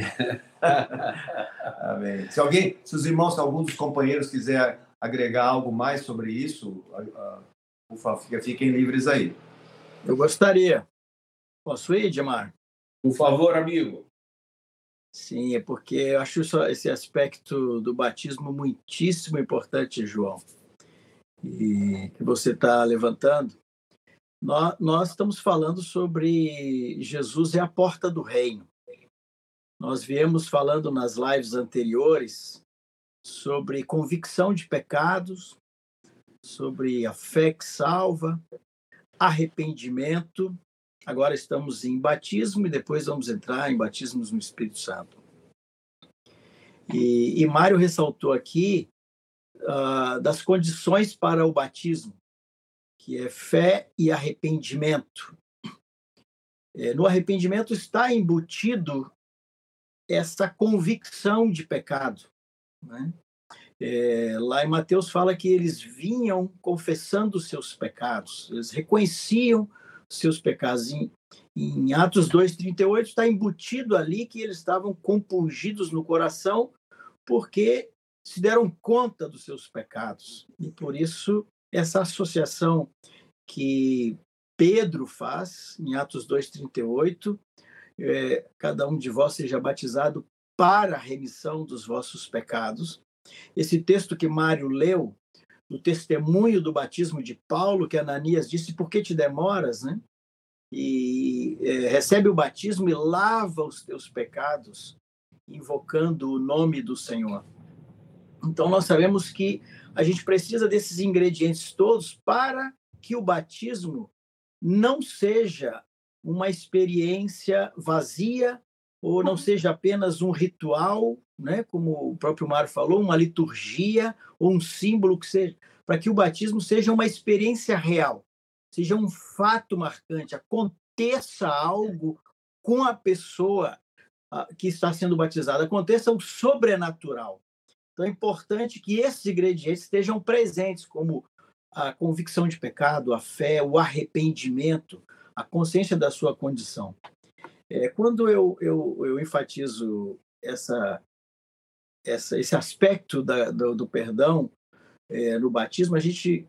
Amém. Se alguém, se os irmãos, se algum dos companheiros quiser agregar algo mais sobre isso, por favor, fiquem livres aí. Eu gostaria. Posso ir, Edmar? Por favor, amigo. Sim, é porque eu acho esse aspecto do batismo muitíssimo importante, João, e que você está levantando. Nós, nós estamos falando sobre Jesus é a porta do reino. Nós viemos falando nas lives anteriores sobre convicção de pecados, sobre a fé que salva, arrependimento Agora estamos em batismo e depois vamos entrar em batismos no Espírito Santo. E, e Mário ressaltou aqui uh, das condições para o batismo, que é fé e arrependimento. É, no arrependimento está embutido essa convicção de pecado. Né? É, lá em Mateus fala que eles vinham confessando seus pecados, eles reconheciam seus pecados. Em, em Atos 2,38 está embutido ali que eles estavam compungidos no coração porque se deram conta dos seus pecados. E por isso, essa associação que Pedro faz em Atos 2,38, é, cada um de vós seja batizado para a remissão dos vossos pecados. Esse texto que Mário leu, o testemunho do batismo de Paulo, que Ananias disse: Por que te demoras? Né? E é, recebe o batismo e lava os teus pecados, invocando o nome do Senhor. Então, nós sabemos que a gente precisa desses ingredientes todos para que o batismo não seja uma experiência vazia ou não seja apenas um ritual, né, como o próprio Mário falou, uma liturgia ou um símbolo que seja, para que o batismo seja uma experiência real, seja um fato marcante, aconteça algo com a pessoa ah, que está sendo batizada, aconteça o sobrenatural. Então é importante que esses ingredientes estejam presentes, como a convicção de pecado, a fé, o arrependimento, a consciência da sua condição. É, quando eu, eu, eu enfatizo essa, essa, esse aspecto da, do, do, perdão é, no batismo, a gente,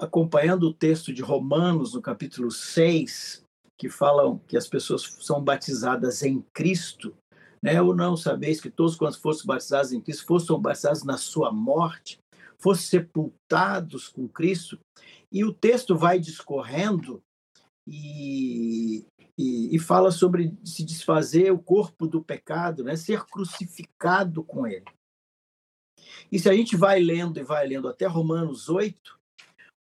acompanhando o texto de Romanos, no capítulo 6, que falam que as pessoas são batizadas em Cristo, né? ou não sabeis que todos quantos fossem batizados em Cristo fossem batizados na sua morte, fossem sepultados com Cristo. E o texto vai discorrendo e, e, e, fala sobre se desfazer o corpo do pecado, né? ser crucificado com ele. E se a gente vai lendo e vai lendo até Romanos 8,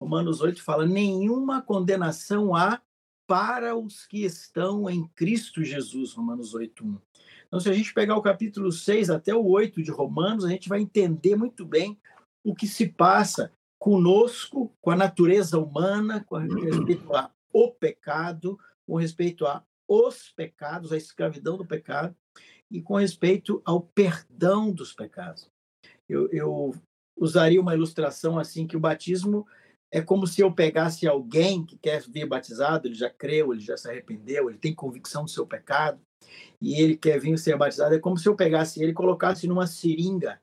Romanos 8 fala: nenhuma condenação há para os que estão em Cristo Jesus, Romanos 8, 1. Então, se a gente pegar o capítulo 6 até o 8 de Romanos, a gente vai entender muito bem o que se passa conosco, com a natureza humana, com respeito ao pecado, com respeito a os pecados, a escravidão do pecado, e com respeito ao perdão dos pecados. Eu, eu usaria uma ilustração assim, que o batismo é como se eu pegasse alguém que quer vir batizado, ele já creu, ele já se arrependeu, ele tem convicção do seu pecado, e ele quer vir ser batizado, é como se eu pegasse ele e colocasse numa seringa.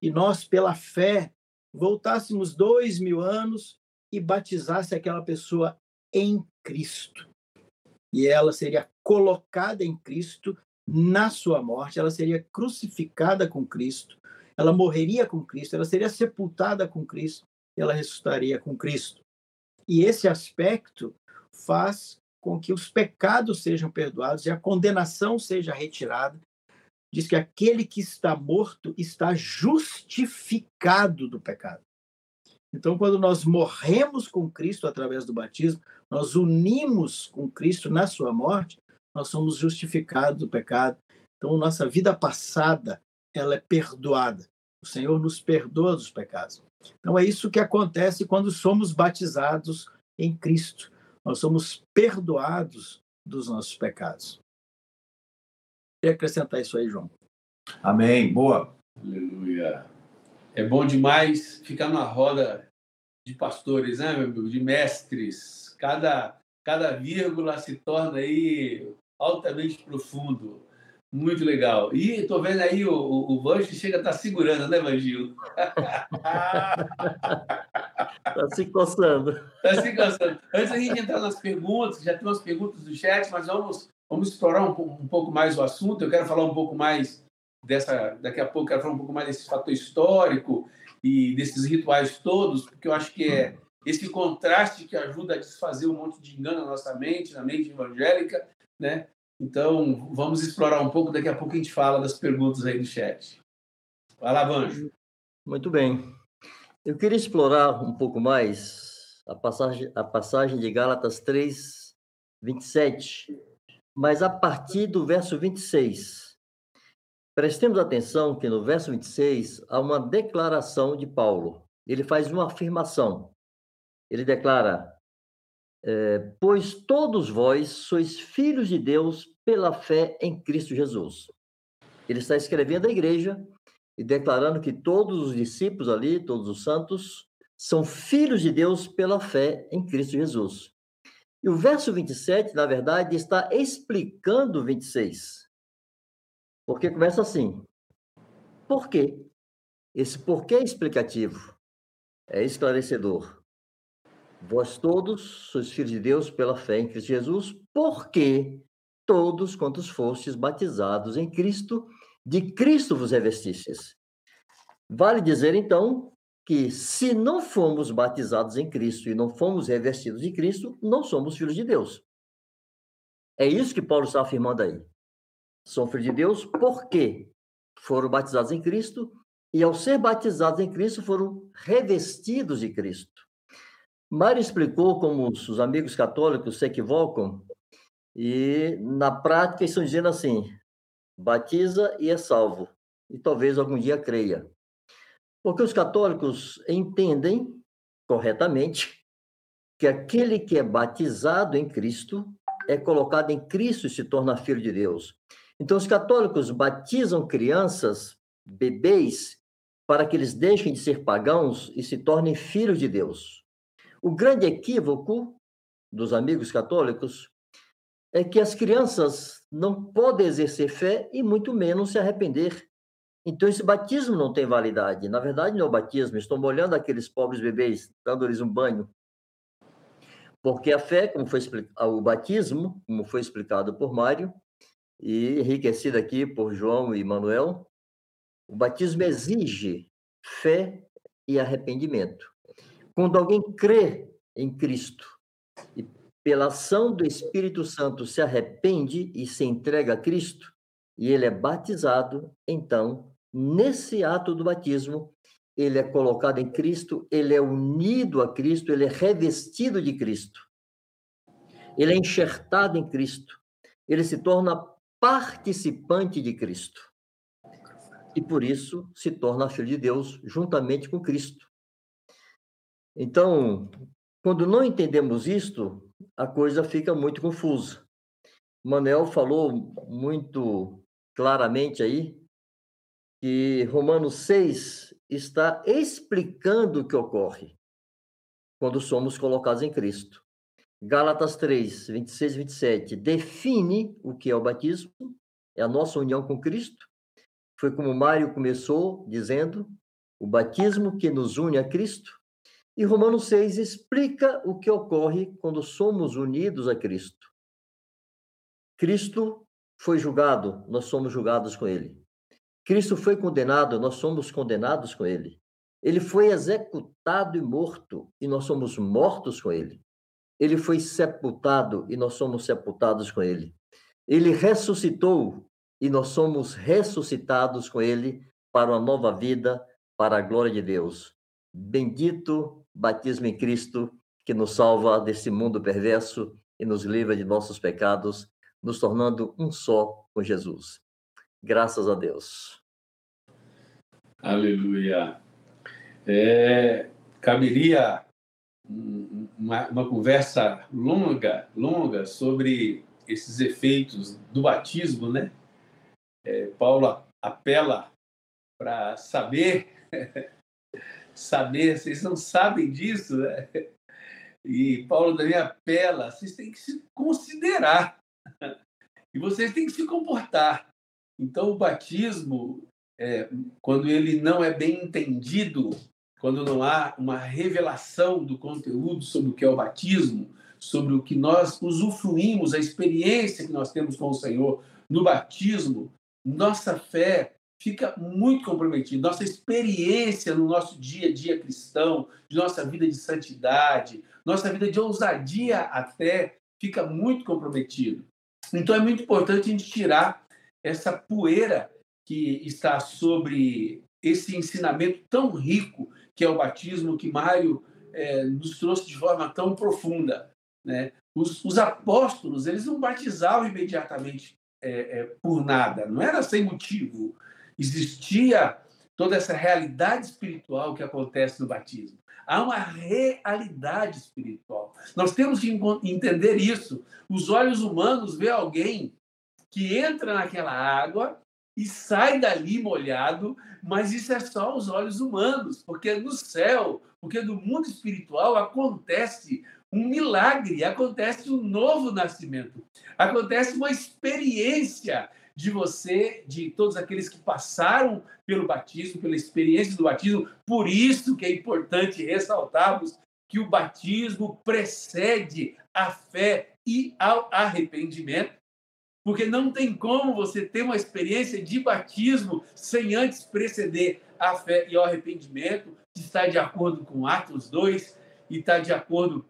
E nós, pela fé, voltássemos dois mil anos e batizasse aquela pessoa em Cristo. E ela seria colocada em Cristo na sua morte, ela seria crucificada com Cristo, ela morreria com Cristo, ela seria sepultada com Cristo, ela ressuscitaria com Cristo. E esse aspecto faz com que os pecados sejam perdoados e a condenação seja retirada. Diz que aquele que está morto está justificado do pecado. Então, quando nós morremos com Cristo através do batismo, nós unimos com Cristo na sua morte, nós somos justificados do pecado. Então, nossa vida passada, ela é perdoada. O Senhor nos perdoa dos pecados. Então, é isso que acontece quando somos batizados em Cristo nós somos perdoados dos nossos pecados. Queria acrescentar isso aí, João. Amém. Boa. Aleluia. É bom demais ficar numa roda de pastores, né, meu amigo? De mestres. Cada, cada vírgula se torna aí altamente profundo. Muito legal. E estou vendo aí o, o, Vange chega a estar tá segurando, né, Vangil? Está se coçando. Está se coçando. Antes da gente entrar nas perguntas, já tem umas perguntas do chat, mas vamos, vamos explorar um, um pouco mais o assunto. Eu quero falar um pouco mais dessa. Daqui a pouco, quero falar um pouco mais desse fator histórico e desses rituais todos, porque eu acho que é esse contraste que ajuda a desfazer um monte de engano na nossa mente, na mente evangélica, né? Então, vamos explorar um pouco, daqui a pouco a gente fala das perguntas aí do chat. Vai lá, Vanjo. Muito bem. Eu queria explorar um pouco mais a passagem, a passagem de Gálatas 3, 27, mas a partir do verso 26. Prestemos atenção que no verso 26 há uma declaração de Paulo. Ele faz uma afirmação. Ele declara: é, Pois todos vós sois filhos de Deus pela fé em Cristo Jesus. Ele está escrevendo à igreja e declarando que todos os discípulos ali, todos os santos, são filhos de Deus pela fé em Cristo Jesus. E o verso 27, na verdade, está explicando o 26. Porque começa assim: por quê? Esse porquê é explicativo, é esclarecedor. Vós todos sois filhos de Deus pela fé em Cristo Jesus, porque todos quantos fostes batizados em Cristo, de Cristo vos revestistes. Vale dizer, então, que se não fomos batizados em Cristo e não fomos revestidos de Cristo, não somos filhos de Deus. É isso que Paulo está afirmando aí. São filhos de Deus porque foram batizados em Cristo e, ao ser batizados em Cristo, foram revestidos de Cristo. Mário explicou como os amigos católicos se equivocam e, na prática, estão dizendo assim: batiza e é salvo, e talvez algum dia creia. Porque os católicos entendem corretamente que aquele que é batizado em Cristo é colocado em Cristo e se torna filho de Deus. Então, os católicos batizam crianças, bebês, para que eles deixem de ser pagãos e se tornem filhos de Deus. O grande equívoco dos amigos católicos é que as crianças não podem exercer fé e muito menos se arrepender. Então, esse batismo não tem validade. Na verdade, não é o batismo, estou molhando aqueles pobres bebês, dando-lhes um banho. Porque a fé, como foi explicado, o batismo, como foi explicado por Mário, e enriquecido aqui por João e Manuel, o batismo exige fé e arrependimento. Quando alguém crê em Cristo e pela ação do Espírito Santo se arrepende e se entrega a Cristo, e ele é batizado, então, nesse ato do batismo, ele é colocado em Cristo, ele é unido a Cristo, ele é revestido de Cristo. Ele é enxertado em Cristo. Ele se torna participante de Cristo. E por isso se torna filho de Deus juntamente com Cristo. Então, quando não entendemos isto, a coisa fica muito confusa. Manel falou muito claramente aí que Romanos 6 está explicando o que ocorre quando somos colocados em Cristo. Gálatas 3, 26 e 27 define o que é o batismo, é a nossa união com Cristo. Foi como Mário começou dizendo, o batismo que nos une a Cristo. E Romanos 6 explica o que ocorre quando somos unidos a Cristo. Cristo foi julgado, nós somos julgados com ele. Cristo foi condenado, nós somos condenados com ele. Ele foi executado e morto, e nós somos mortos com ele. Ele foi sepultado, e nós somos sepultados com ele. Ele ressuscitou, e nós somos ressuscitados com ele para uma nova vida, para a glória de Deus. Bendito batismo em Cristo, que nos salva desse mundo perverso e nos livra de nossos pecados, nos tornando um só com Jesus. Graças a Deus. Aleluia. É, caberia uma, uma, conversa longa, longa sobre esses efeitos do batismo, né? É, Paulo apela para saber, saber, vocês não sabem disso, né? E Paulo também apela, vocês têm que se considerar e vocês têm que se comportar. Então, o batismo, é, quando ele não é bem entendido, quando não há uma revelação do conteúdo sobre o que é o batismo, sobre o que nós usufruímos, a experiência que nós temos com o Senhor no batismo, nossa fé fica muito comprometida. Nossa experiência no nosso dia a dia cristão, de nossa vida de santidade, nossa vida de ousadia até, fica muito comprometido. Então é muito importante a gente tirar essa poeira que está sobre esse ensinamento tão rico que é o batismo que Mário é, nos trouxe de forma tão profunda. Né? Os, os apóstolos eles não batizavam imediatamente é, é, por nada, não era sem motivo. Existia toda essa realidade espiritual que acontece no batismo. Há uma realidade espiritual. Nós temos que entender isso. Os olhos humanos vê alguém que entra naquela água e sai dali molhado, mas isso é só os olhos humanos, porque no céu, porque no mundo espiritual acontece um milagre, acontece um novo nascimento, acontece uma experiência de você, de todos aqueles que passaram pelo batismo, pela experiência do batismo. Por isso que é importante ressaltarmos que o batismo precede a fé e ao arrependimento. Porque não tem como você ter uma experiência de batismo sem antes preceder a fé e o arrependimento, que está de acordo com Atos 2 e está de acordo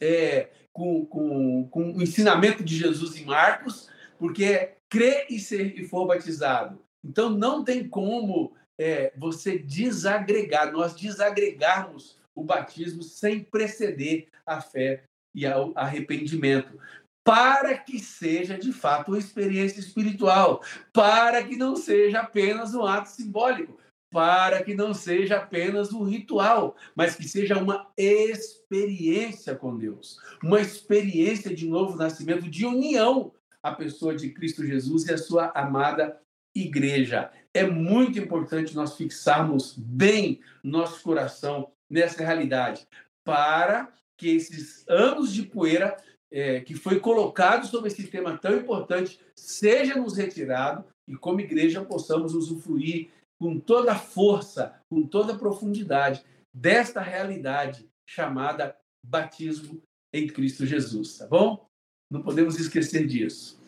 é, com, com, com o ensinamento de Jesus em Marcos, porque crer e ser e for batizado. Então não tem como é, você desagregar, nós desagregarmos o batismo sem preceder a fé e ao arrependimento, para que seja de fato uma experiência espiritual, para que não seja apenas um ato simbólico, para que não seja apenas um ritual, mas que seja uma experiência com Deus, uma experiência de novo nascimento, de união à pessoa de Cristo Jesus e a sua amada igreja. É muito importante nós fixarmos bem nosso coração nessa realidade, para que esses anos de poeira é, que foi colocado sobre esse tema tão importante seja nos retirado e como igreja possamos usufruir com toda a força, com toda a profundidade desta realidade chamada batismo em Cristo Jesus, tá bom? Não podemos esquecer disso.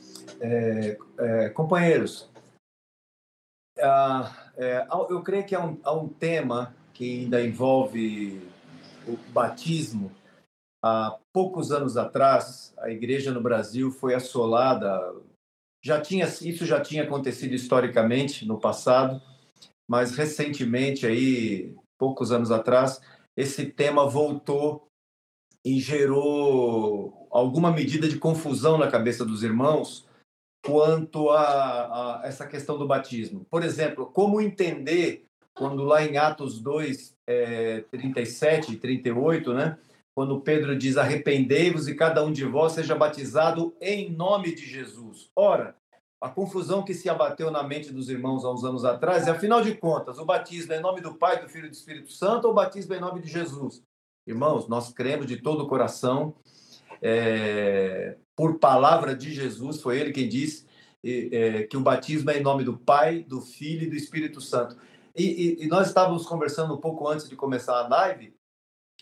É, é, companheiros, ah, é, eu creio que há um, há um tema que ainda envolve o batismo. Há poucos anos atrás, a igreja no Brasil foi assolada. Já tinha isso já tinha acontecido historicamente no passado, mas recentemente aí, poucos anos atrás, esse tema voltou e gerou alguma medida de confusão na cabeça dos irmãos quanto a, a essa questão do batismo. Por exemplo, como entender quando lá em Atos 2, é, 37 e 38, né? Quando Pedro diz: Arrependei-vos e cada um de vós seja batizado em nome de Jesus. Ora, a confusão que se abateu na mente dos irmãos há uns anos atrás é, afinal de contas, o batismo é em nome do Pai, do Filho e do Espírito Santo ou o batismo é em nome de Jesus? Irmãos, nós cremos de todo o coração, é, por palavra de Jesus, foi ele quem disse é, que o batismo é em nome do Pai, do Filho e do Espírito Santo. E, e, e, nós estávamos conversando um pouco antes de começar a live,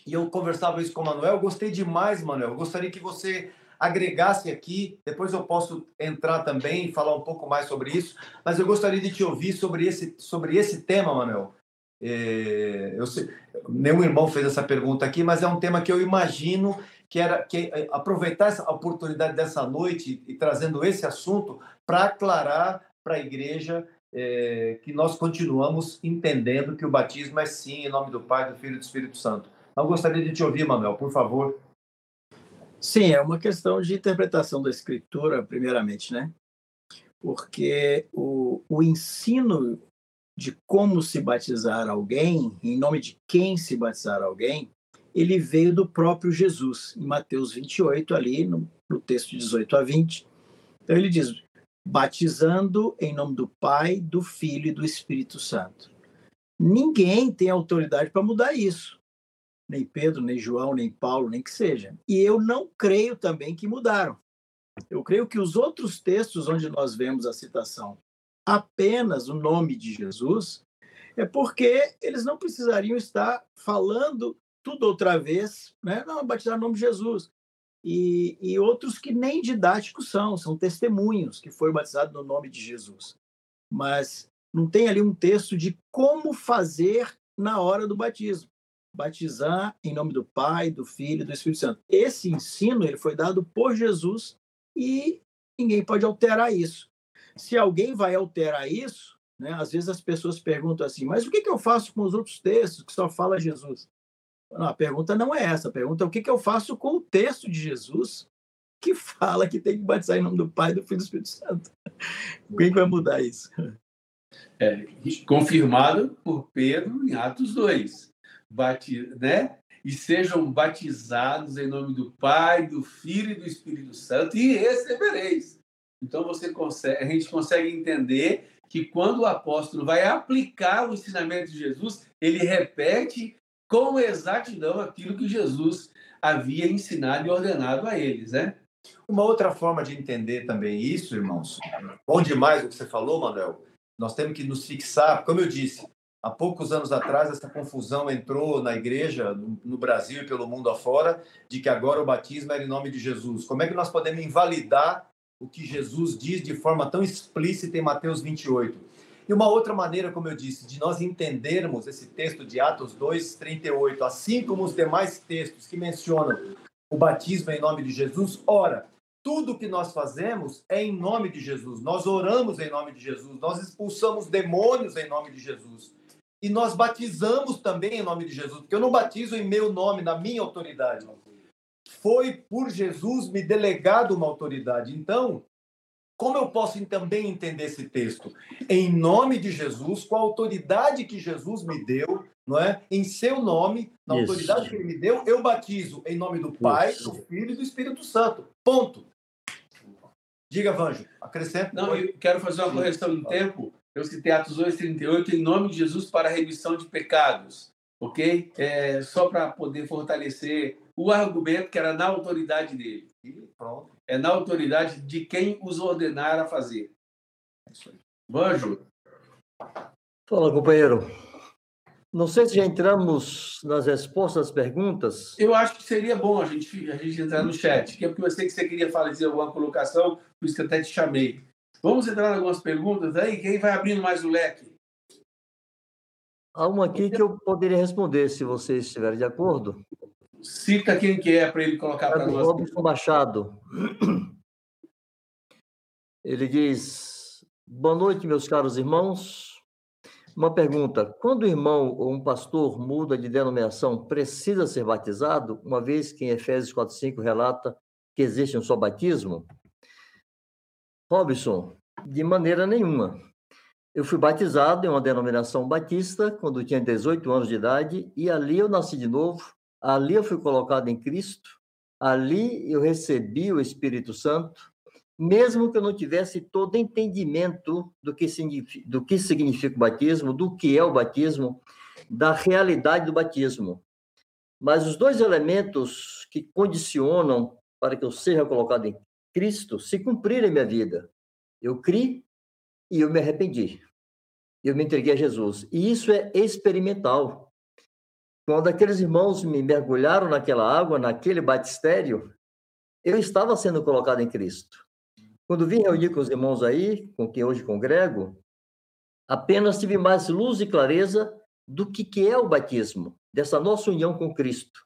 e eu conversava isso com o Manuel. Gostei demais, Manuel. Gostaria que você agregasse aqui, depois eu posso entrar também e falar um pouco mais sobre isso, mas eu gostaria de te ouvir sobre esse, sobre esse tema, Manuel. É, eu sei, nenhum irmão fez essa pergunta aqui, mas é um tema que eu imagino que era que é, aproveitar essa oportunidade dessa noite e, e trazendo esse assunto para aclarar para a igreja é, que nós continuamos entendendo que o batismo é sim em nome do Pai, do Filho e do Espírito Santo. Eu gostaria de te ouvir, Manuel, por favor. Sim, é uma questão de interpretação da Escritura, primeiramente, né? Porque o, o ensino de como se batizar alguém, em nome de quem se batizar alguém, ele veio do próprio Jesus, em Mateus 28, ali no, no texto 18 a 20. Então ele diz: batizando em nome do Pai, do Filho e do Espírito Santo. Ninguém tem autoridade para mudar isso. Nem Pedro, nem João, nem Paulo, nem que seja. E eu não creio também que mudaram. Eu creio que os outros textos onde nós vemos a citação apenas o nome de Jesus é porque eles não precisariam estar falando tudo outra vez, né? Não, batizar no nome de Jesus e, e outros que nem didáticos são, são testemunhos que foi batizado no nome de Jesus. Mas não tem ali um texto de como fazer na hora do batismo. Batizar em nome do Pai, do Filho e do Espírito Santo. Esse ensino ele foi dado por Jesus e ninguém pode alterar isso. Se alguém vai alterar isso, né, às vezes as pessoas perguntam assim: mas o que, que eu faço com os outros textos que só fala Jesus? Não, a pergunta não é essa. A pergunta é o que, que eu faço com o texto de Jesus que fala que tem que batizar em nome do Pai, do Filho e do Espírito Santo. Quem vai mudar isso? É, confirmado por Pedro em Atos 2. Bati, né? E sejam batizados em nome do Pai, do Filho e do Espírito Santo, e recebereis. Então você consegue, a gente consegue entender que quando o apóstolo vai aplicar o ensinamento de Jesus, ele repete com exatidão aquilo que Jesus havia ensinado e ordenado a eles, né? Uma outra forma de entender também isso, irmãos, bom demais o que você falou, Manuel. Nós temos que nos fixar, como eu disse, há poucos anos atrás essa confusão entrou na igreja, no Brasil e pelo mundo afora, de que agora o batismo era em nome de Jesus. Como é que nós podemos invalidar o que Jesus diz de forma tão explícita em Mateus 28. E uma outra maneira, como eu disse, de nós entendermos esse texto de Atos 2, 38, assim como os demais textos que mencionam o batismo em nome de Jesus, ora, tudo que nós fazemos é em nome de Jesus. Nós oramos em nome de Jesus, nós expulsamos demônios em nome de Jesus. E nós batizamos também em nome de Jesus, porque eu não batizo em meu nome, na minha autoridade. Foi por Jesus me delegado uma autoridade. Então, como eu posso também entender esse texto? Em nome de Jesus, com a autoridade que Jesus me deu, não é? Em seu nome, na Isso. autoridade que ele me deu, eu batizo em nome do Pai, Isso. do Filho e do Espírito Santo. Ponto. Diga, Vanjo, acrescenta. Não, eu quero fazer uma correção em tempo. Eu citei Atos 2, 38, em nome de Jesus para a remissão de pecados. Ok? É, só para poder fortalecer o argumento que era na autoridade dele. Pronto é na autoridade de quem os ordenar a fazer. É Banjo. Fala, companheiro. Não sei se já entramos nas respostas às perguntas. Eu acho que seria bom a gente, a gente entrar no chat, que é porque eu sei que você queria fazer alguma colocação, por isso que eu até te chamei. Vamos entrar em algumas perguntas aí, quem vai abrindo mais o leque? Há uma aqui que eu poderia responder, se vocês estiverem de acordo. Cita quem que é para ele colocar para nós. Robson Machado. Ele diz: Boa noite, meus caros irmãos. Uma pergunta: quando o irmão ou um pastor muda de denominação, precisa ser batizado, uma vez que em Efésios 4,5 relata que existe um só batismo? Robson, de maneira nenhuma. Eu fui batizado em uma denominação batista quando tinha 18 anos de idade e ali eu nasci de novo ali eu fui colocado em Cristo, ali eu recebi o Espírito Santo, mesmo que eu não tivesse todo entendimento do que, significa, do que significa o batismo, do que é o batismo, da realidade do batismo. Mas os dois elementos que condicionam para que eu seja colocado em Cristo se cumprirem em minha vida. Eu criei e eu me arrependi. Eu me entreguei a Jesus. E isso é experimental. Quando aqueles irmãos me mergulharam naquela água, naquele batistério, eu estava sendo colocado em Cristo. Quando vim reunir com os irmãos aí, com quem hoje congrego, apenas tive mais luz e clareza do que, que é o batismo, dessa nossa união com Cristo.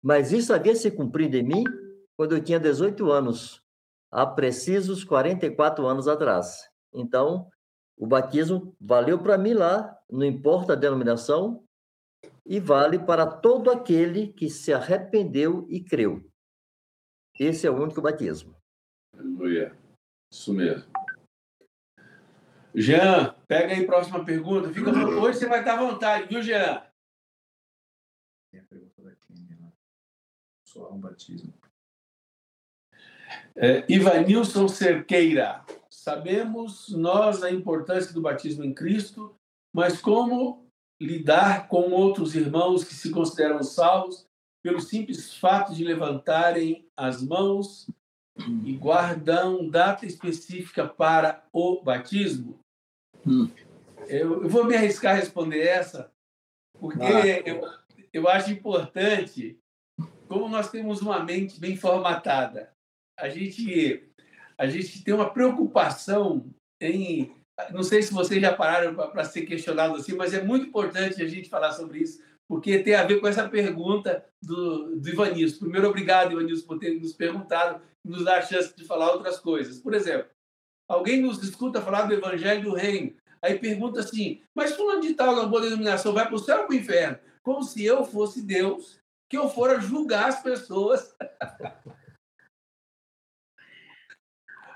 Mas isso havia se cumprido em mim quando eu tinha 18 anos, há precisos 44 anos atrás. Então, o batismo valeu para mim lá, não importa a denominação, e vale para todo aquele que se arrependeu e creu. Esse é o único batismo. Aleluia. Isso mesmo. Jean, pega aí a próxima pergunta. Fica hoje você vai estar à vontade, viu, Jean? Tem a pergunta daqui, né? Só um batismo. É, Ivanilson Cerqueira. Sabemos nós a importância do batismo em Cristo, mas como lidar com outros irmãos que se consideram salvos pelo simples fato de levantarem as mãos e guardam data específica para o batismo? Hum. Eu, eu, vou me arriscar a responder essa, porque ah. eu, eu acho importante, como nós temos uma mente bem formatada, a gente, a gente tem uma preocupação em não sei se vocês já pararam para ser questionado assim, mas é muito importante a gente falar sobre isso, porque tem a ver com essa pergunta do, do Ivanilson. Primeiro, obrigado, Ivanilson, por ter nos perguntado e nos dar a chance de falar outras coisas. Por exemplo, alguém nos escuta falar do Evangelho do Reino, aí pergunta assim, mas fulano de tal, boa denominação, vai para o céu ou para o inferno? Como se eu fosse Deus, que eu fora julgar as pessoas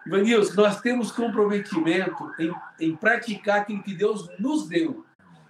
Ivanilson, nós temos comprometimento em, em praticar aquilo que Deus nos deu.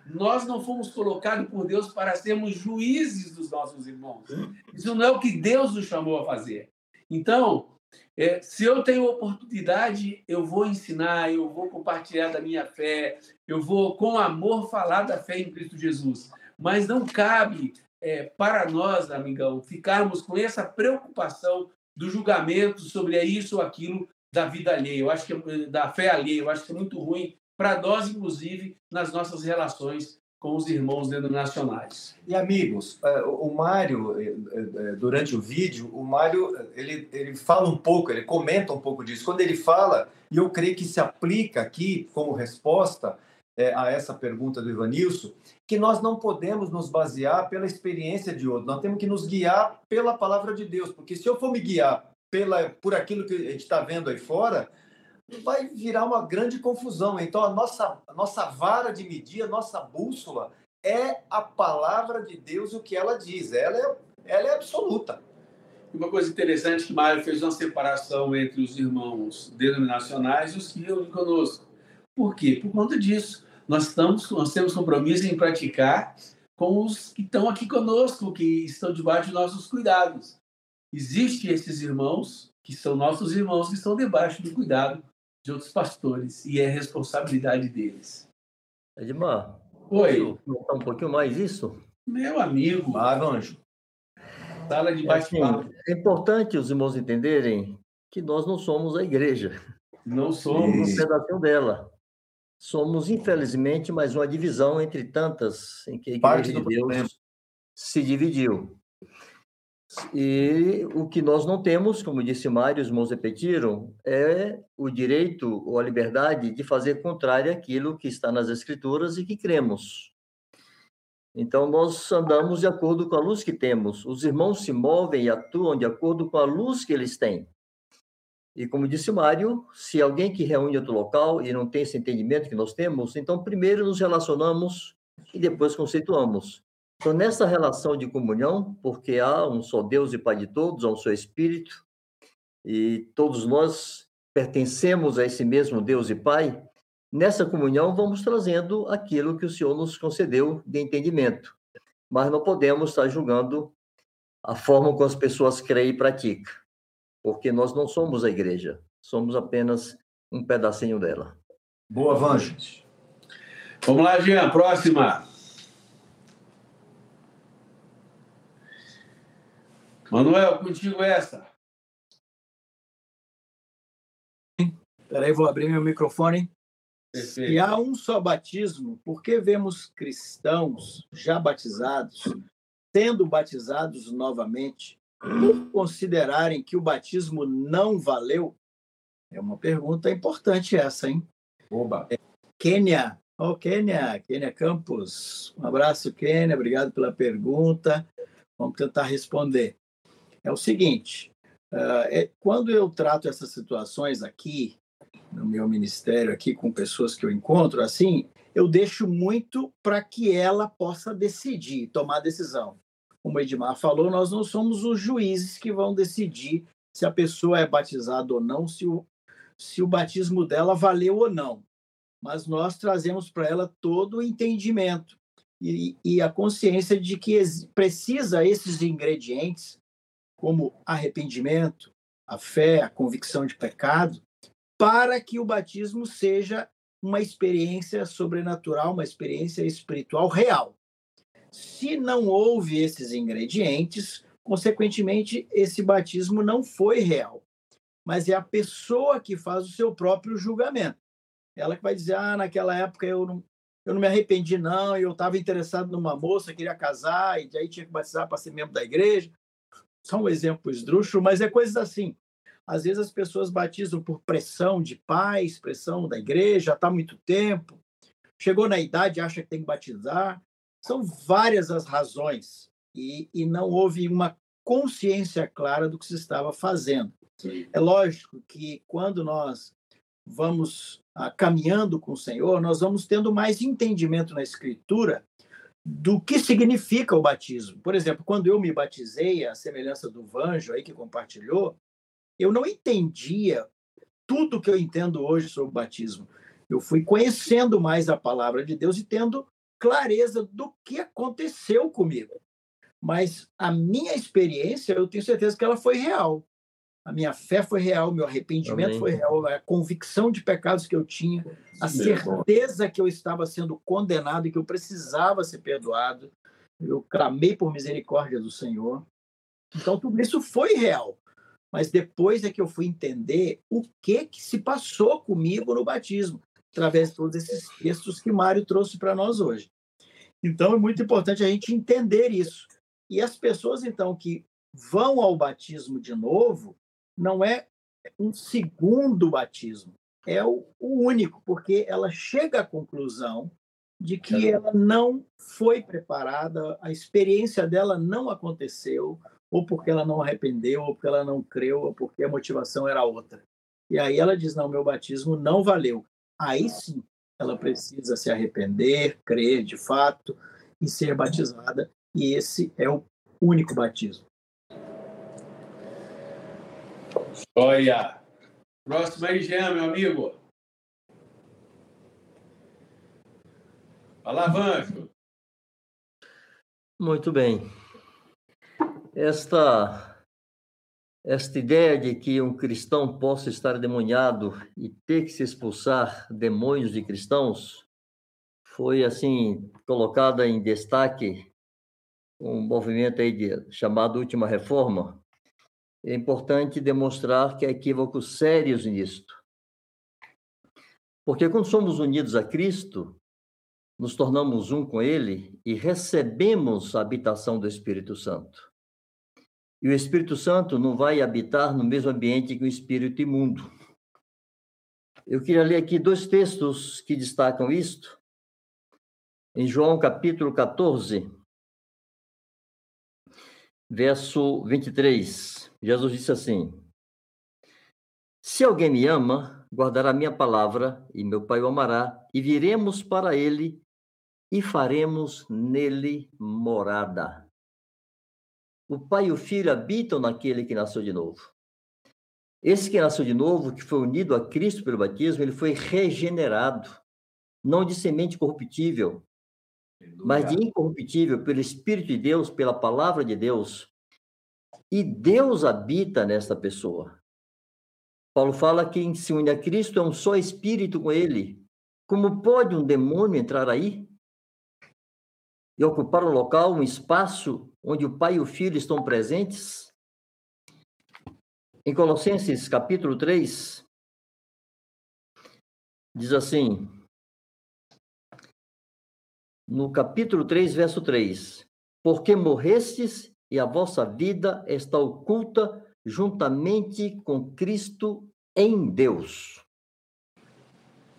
Nós não fomos colocados por Deus para sermos juízes dos nossos irmãos. Isso não é o que Deus nos chamou a fazer. Então, é, se eu tenho oportunidade, eu vou ensinar, eu vou compartilhar da minha fé, eu vou, com amor, falar da fé em Cristo Jesus. Mas não cabe é, para nós, amigão, ficarmos com essa preocupação do julgamento sobre isso ou aquilo da vida alheia, eu acho que da fé alheia, eu acho que é muito ruim para nós, inclusive, nas nossas relações com os irmãos denominacionais. E amigos, é, o Mário, é, durante o vídeo, o Mário ele, ele fala um pouco, ele comenta um pouco disso. Quando ele fala, e eu creio que se aplica aqui como resposta a essa pergunta do Ivanilson, que nós não podemos nos basear pela experiência de outro, nós temos que nos guiar pela palavra de Deus, porque se eu for me guiar pela, por aquilo que a gente está vendo aí fora, vai virar uma grande confusão. Então, a nossa, a nossa vara de medir, a nossa bússola é a palavra de Deus o que ela diz. Ela é, ela é absoluta. Uma coisa interessante que Mário fez uma separação entre os irmãos denominacionais e os que reúnem conosco. Por quê? Por conta disso. Nós, estamos, nós temos compromisso em praticar com os que estão aqui conosco, que estão debaixo de nossos cuidados. Existem esses irmãos, que são nossos irmãos, que estão debaixo do cuidado de outros pastores e é responsabilidade deles. Edmar, Oi. Contar um pouquinho mais isso? Meu amigo. Ah, Anjo. Sala de bate-papo. É, assim, é importante os irmãos entenderem que nós não somos a igreja. Não somos. Um pedacinho dela. Somos, infelizmente, mais uma divisão entre tantas em que a igreja Parte de Deus problema. se dividiu. E o que nós não temos, como disse Mário, os irmãos repetiram, é o direito ou a liberdade de fazer contrário àquilo que está nas Escrituras e que cremos. Então, nós andamos de acordo com a luz que temos. Os irmãos se movem e atuam de acordo com a luz que eles têm. E como disse Mário, se alguém que reúne outro local e não tem esse entendimento que nós temos, então primeiro nos relacionamos e depois conceituamos. Então, nessa relação de comunhão, porque há um só Deus e Pai de todos, há um só Espírito, e todos nós pertencemos a esse mesmo Deus e Pai, nessa comunhão vamos trazendo aquilo que o Senhor nos concedeu de entendimento. Mas não podemos estar julgando a forma como as pessoas creem e praticam, porque nós não somos a igreja, somos apenas um pedacinho dela. Boa, Vanjo. Vamos lá, Jean, próxima. Manuel, contigo essa. Espera aí, vou abrir meu microfone. Perfeito. Se há um só batismo, por que vemos cristãos já batizados sendo batizados novamente por considerarem que o batismo não valeu? É uma pergunta importante essa, hein? Oba. É, Quênia. Oh, Quênia, Quênia Campos. Um abraço, Quênia. Obrigado pela pergunta. Vamos tentar responder é o seguinte: uh, é, quando eu trato essas situações aqui, no meu ministério, aqui com pessoas que eu encontro, assim, eu deixo muito para que ela possa decidir, tomar decisão. Como o Edmar falou, nós não somos os juízes que vão decidir se a pessoa é batizada ou não, se o, se o batismo dela valeu ou não. Mas nós trazemos para ela todo o entendimento e, e a consciência de que precisa esses ingredientes como arrependimento, a fé, a convicção de pecado, para que o batismo seja uma experiência sobrenatural, uma experiência espiritual real. Se não houve esses ingredientes, consequentemente, esse batismo não foi real. Mas é a pessoa que faz o seu próprio julgamento. Ela que vai dizer: ah, naquela época eu não, eu não me arrependi, não, eu estava interessado numa moça, queria casar, e aí tinha que batizar para ser membro da igreja só um exemplo esdrúxulo, mas é coisas assim. Às vezes as pessoas batizam por pressão de pais, pressão da igreja, está muito tempo, chegou na idade, acha que tem que batizar. São várias as razões e, e não houve uma consciência clara do que se estava fazendo. É lógico que quando nós vamos ah, caminhando com o Senhor, nós vamos tendo mais entendimento na Escritura do que significa o batismo. Por exemplo, quando eu me batizei, a semelhança do Vanjo aí que compartilhou, eu não entendia tudo que eu entendo hoje sobre o batismo. Eu fui conhecendo mais a palavra de Deus e tendo clareza do que aconteceu comigo. Mas a minha experiência, eu tenho certeza que ela foi real a minha fé foi real, meu arrependimento Amém. foi real, a convicção de pecados que eu tinha, a certeza que eu estava sendo condenado e que eu precisava ser perdoado. Eu clamei por misericórdia do Senhor. Então, tudo isso foi real. Mas depois é que eu fui entender o que, que se passou comigo no batismo, através de todos esses textos que Mário trouxe para nós hoje. Então é muito importante a gente entender isso. E as pessoas, então, que vão ao batismo de novo, não é um segundo batismo, é o, o único, porque ela chega à conclusão de que ela não foi preparada, a experiência dela não aconteceu, ou porque ela não arrependeu, ou porque ela não creu, ou porque a motivação era outra. E aí ela diz: não, meu batismo não valeu. Aí sim, ela precisa se arrepender, crer de fato e ser batizada. E esse é o único batismo. Olha! Próximo aí, Jean, meu amigo. Fala, Vanjo. Muito bem. Esta, esta ideia de que um cristão possa estar demoniado e ter que se expulsar demônios de cristãos foi, assim, colocada em destaque um movimento aí de, chamado Última Reforma. É importante demonstrar que há equívocos sérios nisto. Porque quando somos unidos a Cristo, nos tornamos um com Ele e recebemos a habitação do Espírito Santo. E o Espírito Santo não vai habitar no mesmo ambiente que o espírito imundo. Eu queria ler aqui dois textos que destacam isto. Em João capítulo 14, verso 23, Jesus disse assim: Se alguém me ama, guardará minha palavra, e meu Pai o amará, e viremos para ele e faremos nele morada. O pai e o filho habitam naquele que nasceu de novo. Esse que nasceu de novo, que foi unido a Cristo pelo batismo, ele foi regenerado, não de semente corruptível, mas de incorruptível pelo Espírito de Deus, pela palavra de Deus. E Deus habita nesta pessoa. Paulo fala que quem se une a Cristo é um só espírito com ele. Como pode um demônio entrar aí? e ocupar um local, um espaço onde o pai e o filho estão presentes? Em Colossenses capítulo 3, diz assim, no capítulo 3, verso 3: Porque morrestes e a vossa vida está oculta juntamente com Cristo em Deus.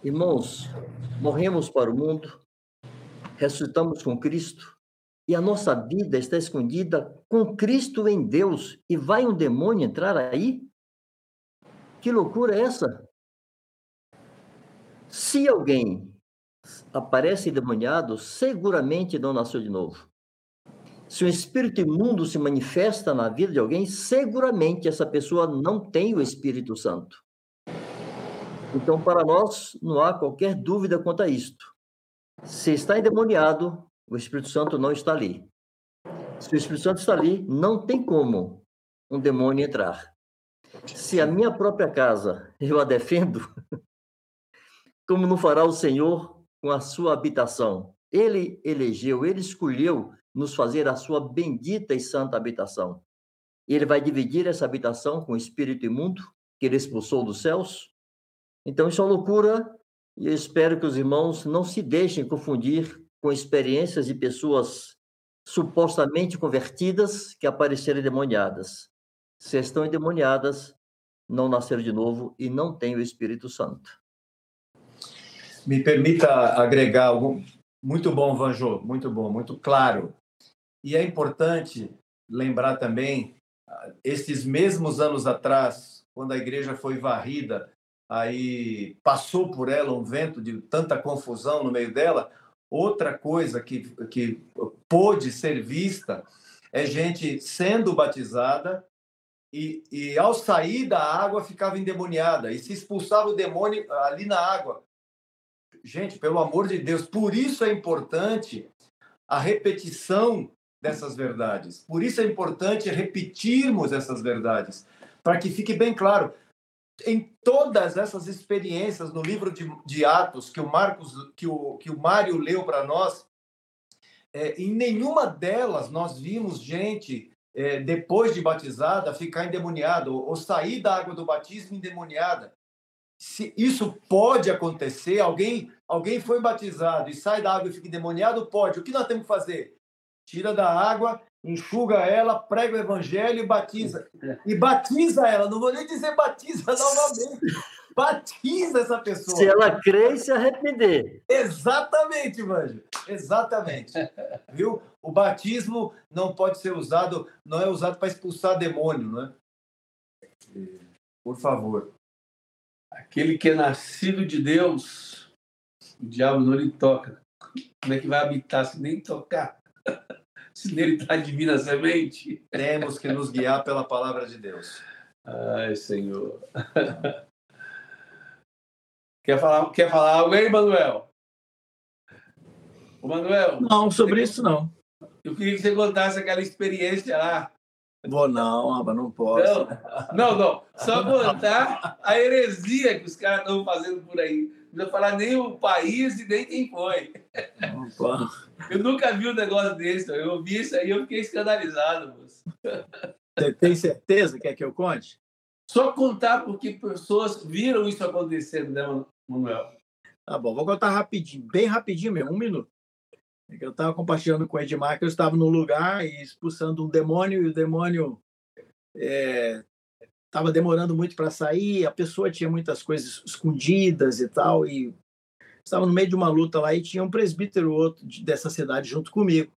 Irmãos, morremos para o mundo, ressuscitamos com Cristo e a nossa vida está escondida com Cristo em Deus e vai um demônio entrar aí? Que loucura é essa? Se alguém aparece demoniado, seguramente não nasceu de novo. Se o espírito imundo se manifesta na vida de alguém, seguramente essa pessoa não tem o Espírito Santo. Então, para nós, não há qualquer dúvida quanto a isto. Se está endemoniado, o Espírito Santo não está ali. Se o Espírito Santo está ali, não tem como um demônio entrar. Se a minha própria casa eu a defendo, como não fará o Senhor com a sua habitação? Ele elegeu, ele escolheu nos fazer a sua bendita e santa habitação. Ele vai dividir essa habitação com o espírito imundo que ele expulsou dos céus? Então, isso é uma loucura e eu espero que os irmãos não se deixem confundir com experiências de pessoas supostamente convertidas que apareceram endemoniadas. Se estão endemoniadas, não nasceram de novo e não têm o Espírito Santo. Me permita agregar algo. Muito bom, Vanjô, muito bom, muito claro. E é importante lembrar também, ah, esses mesmos anos atrás, quando a igreja foi varrida aí passou por ela um vento de tanta confusão no meio dela. Outra coisa que, que pôde ser vista é gente sendo batizada e, e ao sair da água ficava endemoniada e se expulsava o demônio ali na água. Gente, pelo amor de Deus, por isso é importante a repetição dessas verdades. Por isso é importante repetirmos essas verdades, para que fique bem claro em todas essas experiências no livro de, de Atos que o Marcos, que o, que o Mário leu para nós, é, em nenhuma delas nós vimos gente é, depois de batizada ficar endemoniada ou, ou sair da água do batismo endemoniada. se isso pode acontecer, alguém, alguém foi batizado e sai da água e fica endemoniado, pode. O que nós temos que fazer? Tira da água, enxuga ela, prega o evangelho e batiza. E batiza ela, não vou nem dizer batiza novamente. Batiza essa pessoa. Se ela crer e se arrepender. Exatamente, Vanjo. Exatamente. Viu? O batismo não pode ser usado, não é usado para expulsar demônio, não é? Por favor. Aquele que é nascido de Deus, o diabo não lhe toca. Como é que vai habitar se nem tocar? Se nele está a divina semente? Temos que nos guiar pela palavra de Deus. Ai, Senhor. Quer falar, quer falar algo aí, Manuel? O Manuel? Não, sobre isso não. Eu queria que você contasse aquela experiência lá. Vou não, Aba, não posso. Não, não, não. Só contar a heresia que os caras estão fazendo por aí. Não precisa falar nem o país e nem quem foi. Eu nunca vi um negócio desse. Eu ouvi isso aí e eu fiquei escandalizado, moço. Você tem certeza que é que eu conte? Só contar porque pessoas viram isso acontecendo, né, Manuel? Tá bom, vou contar rapidinho, bem rapidinho mesmo, um minuto. É eu estava compartilhando com o Edmar que eu estava num lugar e expulsando um demônio e o demônio estava demorando muito para sair, a pessoa tinha muitas coisas escondidas e tal, e estava no meio de uma luta lá e tinha um presbítero outro de- dessa cidade junto comigo.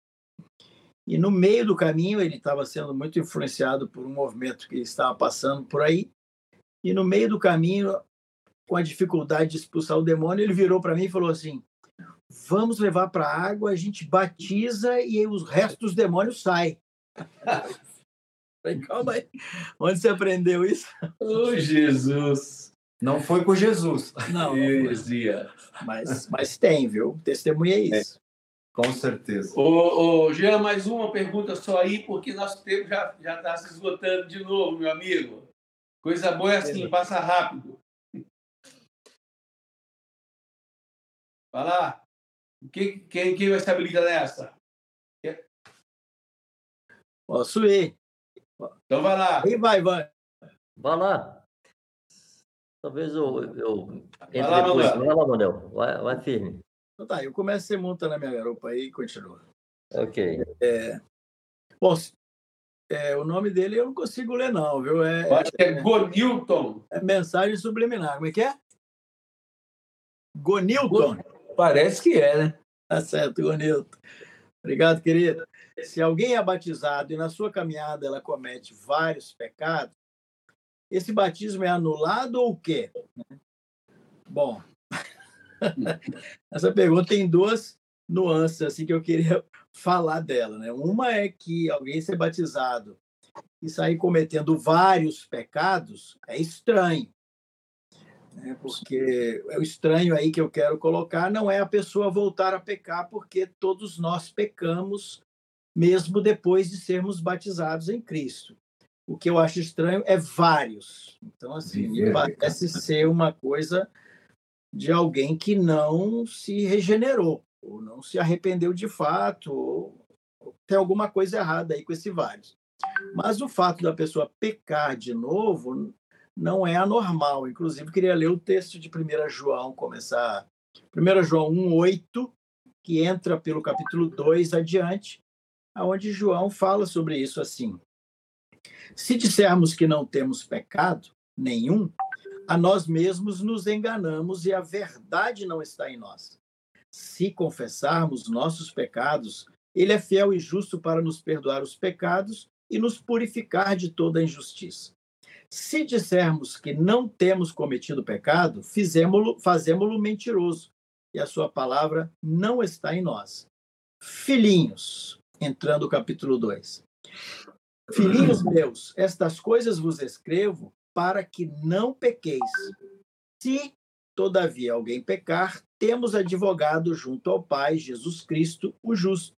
E no meio do caminho ele estava sendo muito influenciado por um movimento que estava passando por aí. E no meio do caminho, com a dificuldade de expulsar o demônio, ele virou para mim e falou assim: Vamos levar para a água, a gente batiza e os restos dos demônios saem. Falei, calma aí. Onde você aprendeu isso? Oh, Jesus! Não foi por Jesus. Não, Heresia. mas, mas tem, viu? Testemunhei isso. Com certeza. Ô, ô, Jean, mais uma pergunta só aí, porque nosso tempo já já está se esgotando de novo, meu amigo. Coisa boa é assim, passa rápido. Vai lá. Quem, quem, quem vai se habilitar nessa? Posso ir. Então vai lá. Aí vai, vai. Vai lá. Talvez eu, eu entre lá, depois. Manuel. Vai lá, Manel. Vai, vai firme. Então tá, eu começo, você monta na minha garupa aí e continua. Ok. Bom, se- é, o nome dele eu não consigo ler, não, viu? É, Eu acho que é Gonilton. é mensagem subliminar. Como é que é? Gonilton. Parece que é, né? Tá certo, Gonilton. Obrigado, querido. Se alguém é batizado e na sua caminhada ela comete vários pecados, esse batismo é anulado ou o quê? Bom, essa pergunta tem duas nuances assim que eu queria falar dela, né? Uma é que alguém ser batizado e sair cometendo vários pecados é estranho. Né? Porque é o estranho aí que eu quero colocar não é a pessoa voltar a pecar, porque todos nós pecamos mesmo depois de sermos batizados em Cristo. O que eu acho estranho é vários. Então, assim, parece ser uma coisa de alguém que não se regenerou, ou não se arrependeu de fato, ou tem alguma coisa errada aí com esse vários. Mas o fato da pessoa pecar de novo não é anormal. Inclusive, queria ler o texto de 1 João, começar. 1 João 1,8, que entra pelo capítulo 2 adiante, aonde João fala sobre isso assim. Se dissermos que não temos pecado nenhum, a nós mesmos nos enganamos e a verdade não está em nós. Se confessarmos nossos pecados, ele é fiel e justo para nos perdoar os pecados e nos purificar de toda injustiça. Se dissermos que não temos cometido pecado, fazemo-lo mentiroso, e a sua palavra não está em nós. Filhinhos, entrando o capítulo 2. Filhinhos meus, estas coisas vos escrevo para que não pequeis. Se, todavia, alguém pecar, temos advogado junto ao Pai, Jesus Cristo, o justo.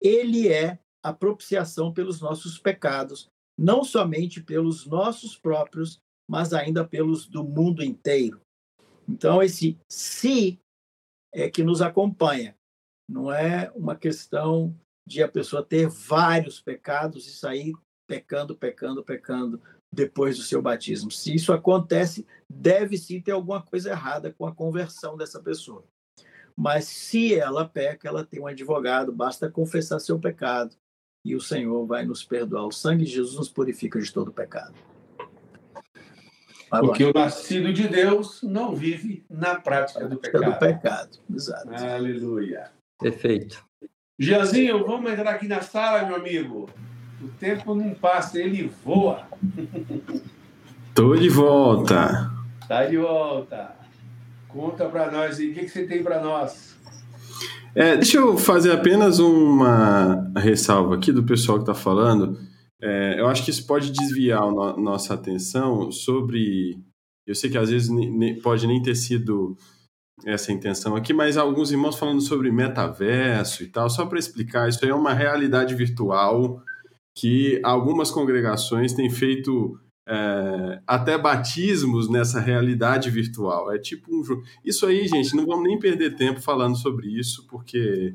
Ele é a propiciação pelos nossos pecados, não somente pelos nossos próprios, mas ainda pelos do mundo inteiro. Então, esse se é que nos acompanha. Não é uma questão de a pessoa ter vários pecados e sair pecando, pecando, pecando depois do seu batismo. Se isso acontece, deve sim ter alguma coisa errada com a conversão dessa pessoa. Mas se ela peca, ela tem um advogado, basta confessar seu pecado e o Senhor vai nos perdoar. O sangue de Jesus nos purifica de todo pecado. Porque o nascido de Deus não vive na prática do pecado. Do pecado, exato. Aleluia. Perfeito. Gianzinho, vamos entrar aqui na sala, meu amigo. O tempo não passa, ele voa. Tô de volta. Tá de volta. Conta para nós aí, o que, que você tem para nós? É, deixa eu fazer apenas uma ressalva aqui do pessoal que está falando. É, eu acho que isso pode desviar a no, nossa atenção sobre. Eu sei que às vezes ne, pode nem ter sido essa intenção aqui, mas alguns irmãos falando sobre metaverso e tal, só para explicar, isso aí é uma realidade virtual que algumas congregações têm feito é, até batismos nessa realidade virtual. É tipo um. Isso aí, gente, não vamos nem perder tempo falando sobre isso, porque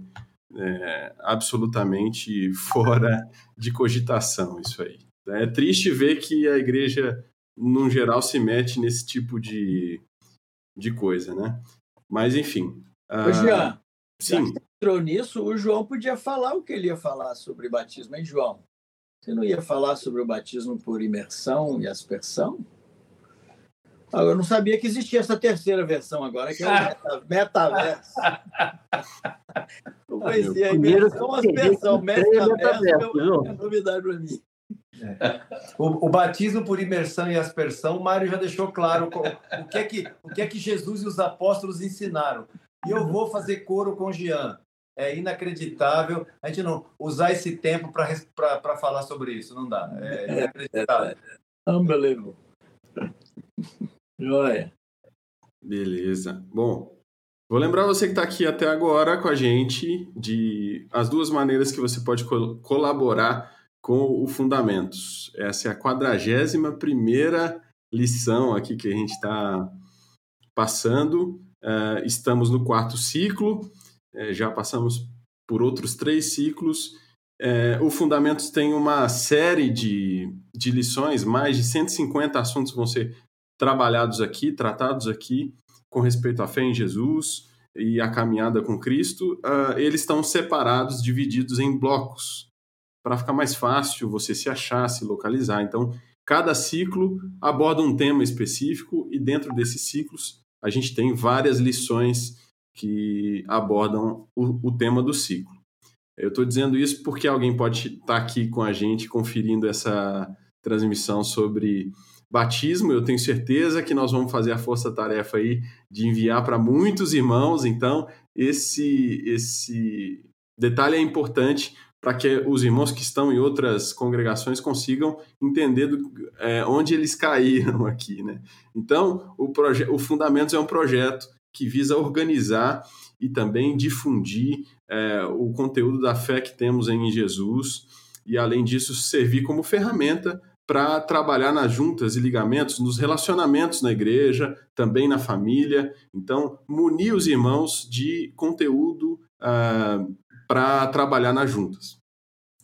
é absolutamente fora de cogitação isso aí. É triste ver que a igreja, no geral, se mete nesse tipo de, de coisa, né? Mas, enfim. Ô, Jean, sim. Já entrou nisso, o João podia falar o que ele ia falar sobre batismo, hein, João? Você não ia falar sobre o batismo por imersão e aspersão? Eu não sabia que existia essa terceira versão agora, que é o meta, metaverso. Não a imersão, aspersão, metaverso, é novidade para mim. É. O, o, batismo por imersão e aspersão, o Mário já deixou claro o, o, que é que, o que é que Jesus e os apóstolos ensinaram. E eu vou fazer coro com Jean é inacreditável a gente não usar esse tempo para falar sobre isso. Não dá. É inacreditável. Unbelievable. Joia. Beleza. Bom, vou lembrar você que está aqui até agora com a gente de as duas maneiras que você pode colaborar com o Fundamentos. Essa é a quadragésima primeira lição aqui que a gente está passando. Uh, estamos no quarto ciclo é, já passamos por outros três ciclos. É, o Fundamentos tem uma série de, de lições, mais de 150 assuntos vão ser trabalhados aqui, tratados aqui, com respeito à fé em Jesus e a caminhada com Cristo. Uh, eles estão separados, divididos em blocos, para ficar mais fácil você se achar, se localizar. Então, cada ciclo aborda um tema específico e dentro desses ciclos a gente tem várias lições que abordam o, o tema do ciclo. Eu estou dizendo isso porque alguém pode estar tá aqui com a gente conferindo essa transmissão sobre batismo. Eu tenho certeza que nós vamos fazer a força-tarefa aí de enviar para muitos irmãos. Então, esse, esse detalhe é importante para que os irmãos que estão em outras congregações consigam entender do, é, onde eles caíram aqui. Né? Então, o, o Fundamentos é um projeto que visa organizar e também difundir é, o conteúdo da fé que temos em Jesus e, além disso, servir como ferramenta para trabalhar nas juntas e ligamentos, nos relacionamentos na igreja, também na família. Então, munir os irmãos de conteúdo ah, para trabalhar nas juntas.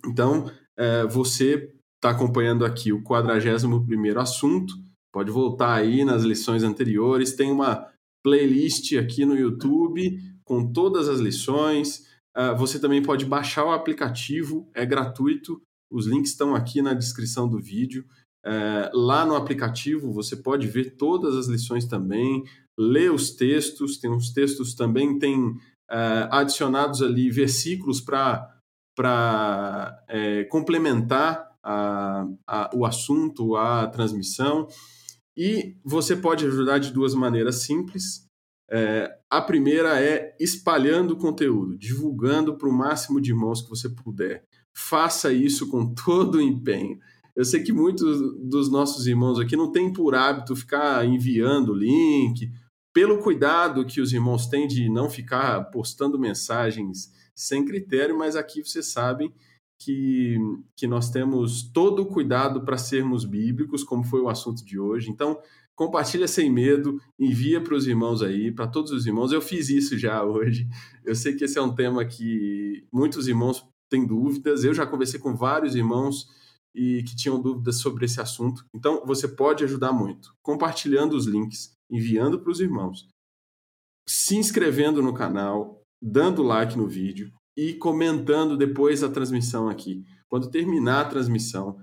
Então, é, você está acompanhando aqui o 41 assunto, pode voltar aí nas lições anteriores, tem uma playlist aqui no YouTube com todas as lições. Uh, você também pode baixar o aplicativo, é gratuito. Os links estão aqui na descrição do vídeo. Uh, lá no aplicativo você pode ver todas as lições também, ler os textos. Tem uns textos também, tem uh, adicionados ali versículos para é, complementar a, a, o assunto, a transmissão. E você pode ajudar de duas maneiras simples. É, a primeira é espalhando o conteúdo, divulgando para o máximo de irmãos que você puder. Faça isso com todo o empenho. Eu sei que muitos dos nossos irmãos aqui não têm por hábito ficar enviando link, pelo cuidado que os irmãos têm de não ficar postando mensagens sem critério, mas aqui vocês sabem que, que nós temos todo o cuidado para sermos bíblicos, como foi o assunto de hoje. Então, compartilha sem medo, envia para os irmãos aí, para todos os irmãos. Eu fiz isso já hoje. Eu sei que esse é um tema que muitos irmãos têm dúvidas. Eu já conversei com vários irmãos e que tinham dúvidas sobre esse assunto. Então, você pode ajudar muito compartilhando os links, enviando para os irmãos, se inscrevendo no canal, dando like no vídeo e comentando depois a transmissão aqui. Quando terminar a transmissão,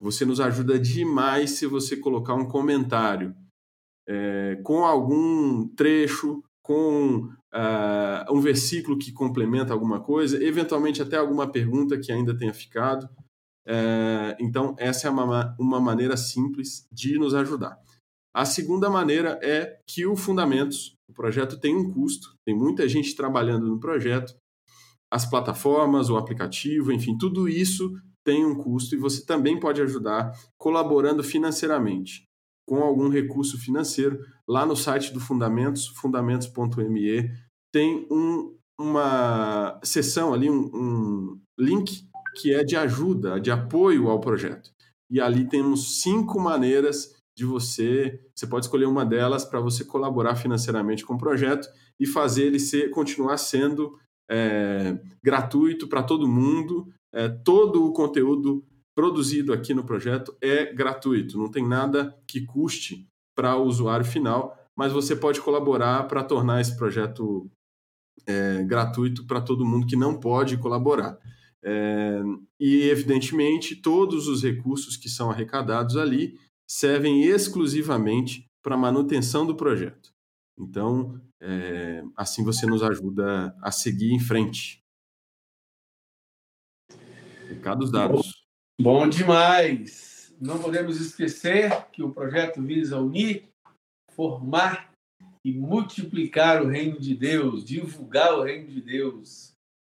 você nos ajuda demais se você colocar um comentário é, com algum trecho, com uh, um versículo que complementa alguma coisa, eventualmente até alguma pergunta que ainda tenha ficado. É, então, essa é uma, uma maneira simples de nos ajudar. A segunda maneira é que o Fundamentos, o projeto tem um custo, tem muita gente trabalhando no projeto, as plataformas, o aplicativo, enfim, tudo isso tem um custo e você também pode ajudar colaborando financeiramente com algum recurso financeiro. Lá no site do Fundamentos, fundamentos.me, tem um, uma seção ali, um, um link que é de ajuda, de apoio ao projeto. E ali temos cinco maneiras de você. Você pode escolher uma delas para você colaborar financeiramente com o projeto e fazer ele ser, continuar sendo é, gratuito para todo mundo. É, todo o conteúdo produzido aqui no projeto é gratuito, não tem nada que custe para o usuário final, mas você pode colaborar para tornar esse projeto é, gratuito para todo mundo que não pode colaborar. É, e, evidentemente, todos os recursos que são arrecadados ali servem exclusivamente para manutenção do projeto. Então, é, assim você nos ajuda a seguir em frente. Recados dados. Bom, bom demais! Não podemos esquecer que o projeto visa unir, formar e multiplicar o reino de Deus, divulgar o reino de Deus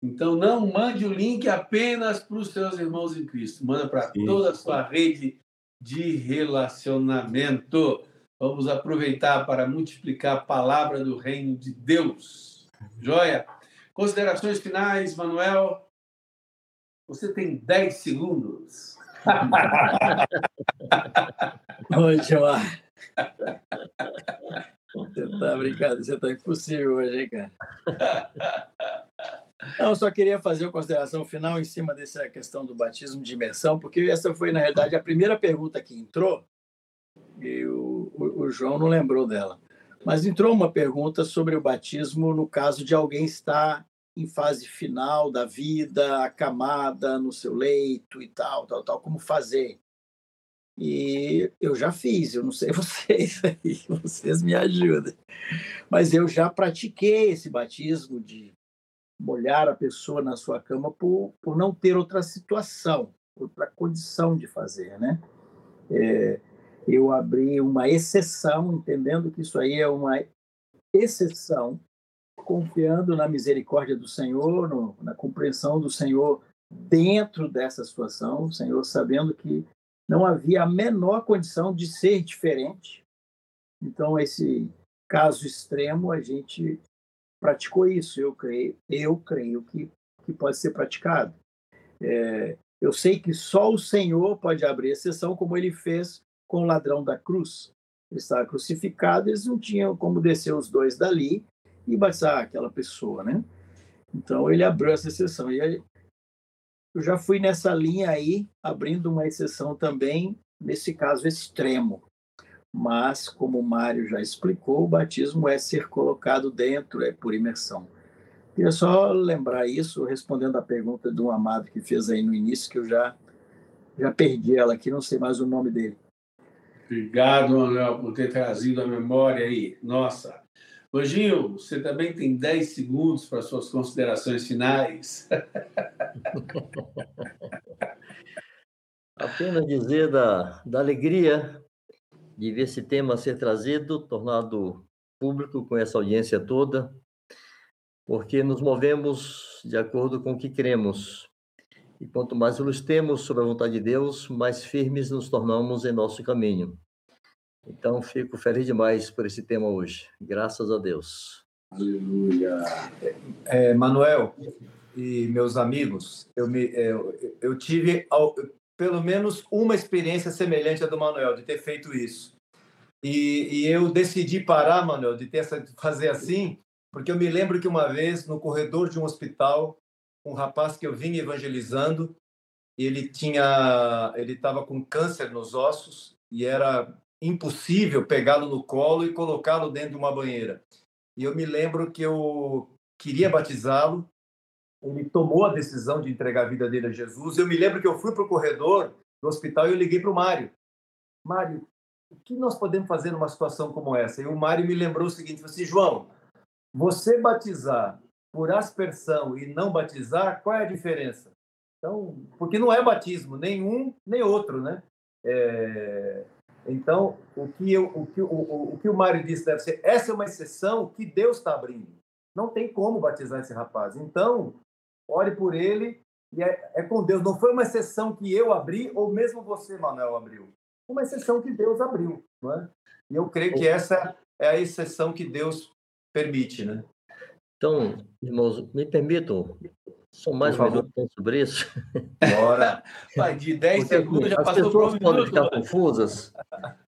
então, não mande o link apenas para os seus irmãos em Cristo, manda para toda a sua rede de relacionamento. Vamos aproveitar para multiplicar a palavra do reino de Deus. Joia? Considerações finais, Manuel? Você tem 10 segundos. Oi, João. Você está brincando, você está impossível hoje, hein, cara? Eu só queria fazer uma consideração final em cima dessa questão do batismo de imersão, porque essa foi, na realidade, a primeira pergunta que entrou, e o, o, o João não lembrou dela. Mas entrou uma pergunta sobre o batismo no caso de alguém estar em fase final da vida, acamada no seu leito e tal, tal, tal, como fazer. E eu já fiz, eu não sei vocês aí, vocês me ajudem. Mas eu já pratiquei esse batismo de molhar a pessoa na sua cama por, por não ter outra situação, outra condição de fazer, né? É, eu abri uma exceção, entendendo que isso aí é uma exceção, confiando na misericórdia do Senhor, no, na compreensão do Senhor dentro dessa situação, o Senhor sabendo que não havia a menor condição de ser diferente. Então, esse caso extremo, a gente praticou isso. Eu creio, eu creio que, que pode ser praticado. É, eu sei que só o Senhor pode abrir exceção, como ele fez com o ladrão da cruz. Ele estava crucificado, eles não tinham como descer os dois dali e batizar aquela pessoa, né? Então ele abriu essa exceção. E eu já fui nessa linha aí, abrindo uma exceção também nesse caso extremo mas, como o Mário já explicou, o batismo é ser colocado dentro, é por imersão. Queria só lembrar isso, respondendo à pergunta do amado que fez aí no início, que eu já, já perdi ela aqui, não sei mais o nome dele. Obrigado, Manuel, por ter trazido a memória aí. Nossa. Gil, você também tem 10 segundos para suas considerações finais. Apenas dizer da, da alegria de ver esse tema ser trazido, tornado público com essa audiência toda, porque nos movemos de acordo com o que cremos. E quanto mais luz temos sobre a vontade de Deus, mais firmes nos tornamos em nosso caminho. Então, fico feliz demais por esse tema hoje. Graças a Deus. Aleluia. É, Manuel e meus amigos, eu, me, eu, é, eu tive pelo menos uma experiência semelhante à do Manuel, de ter feito isso. E, e eu decidi parar, Manuel, de ter essa, fazer assim, porque eu me lembro que uma vez, no corredor de um hospital, um rapaz que eu vinha evangelizando, ele tinha, ele estava com câncer nos ossos e era impossível pegá-lo no colo e colocá-lo dentro de uma banheira. E eu me lembro que eu queria batizá-lo, ele tomou a decisão de entregar a vida dele a Jesus. Eu me lembro que eu fui para o corredor do hospital e eu liguei para o Mário. Mário, o que nós podemos fazer numa situação como essa? E o Mário me lembrou o seguinte, assim, João, você batizar por aspersão e não batizar, qual é a diferença? Então, porque não é batismo, nenhum nem outro, né? É... Então, o que, eu, o, que, o, o, o que o Mário disse deve ser, essa é uma exceção que Deus está abrindo. Não tem como batizar esse rapaz. Então, ore por ele e é, é, com Deus. Não foi uma exceção que eu abri ou mesmo você, Manuel, abriu. Uma exceção que Deus abriu, não é? E eu creio que essa é a exceção que Deus permite, né? Então, irmãos, me permitam só mais um minuto sobre isso. Bora. Vai, de 10 porque, segundos já as passou pessoas podem ficar confusas,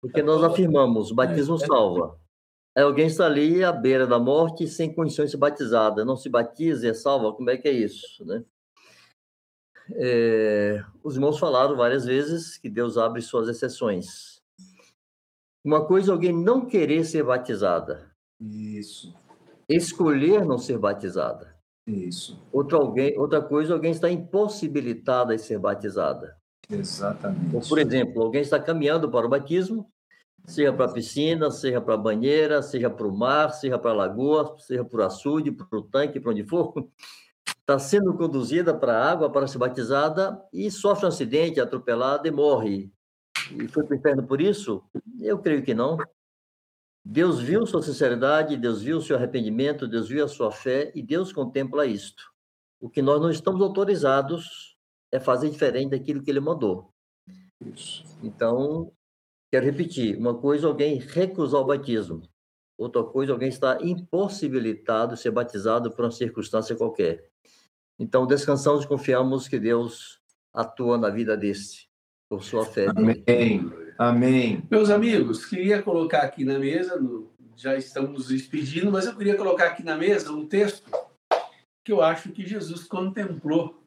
porque nós afirmamos, o batismo salva. É, alguém está ali à beira da morte sem condições de ser batizada. Não se batiza e é salva? Como é que é isso? Né? É, os irmãos falaram várias vezes que Deus abre suas exceções. Uma coisa é alguém não querer ser batizada. Isso. Escolher não ser batizada. Isso. Outra, alguém, outra coisa, alguém está impossibilitada de ser batizada. Exatamente. Ou, por exemplo, alguém está caminhando para o batismo, seja para a piscina, seja para a banheira, seja para o mar, seja para a lagoa, seja para o açude, para o tanque, para onde for, está sendo conduzida para a água para ser batizada e sofre um acidente, atropelada e morre. E foi para o inferno por isso? Eu creio que não. Deus viu sua sinceridade, Deus viu seu arrependimento, Deus viu a sua fé e Deus contempla isto. O que nós não estamos autorizados é fazer diferente daquilo que ele mandou. Isso. Então, quero repetir: uma coisa alguém recusar o batismo, outra coisa é alguém estar impossibilitado de ser batizado por uma circunstância qualquer. Então, descansamos e confiamos que Deus atua na vida deste, por sua fé. Amém. Dele. Amém. Meus amigos, queria colocar aqui na mesa, no, já estamos nos despedindo, mas eu queria colocar aqui na mesa um texto que eu acho que Jesus contemplou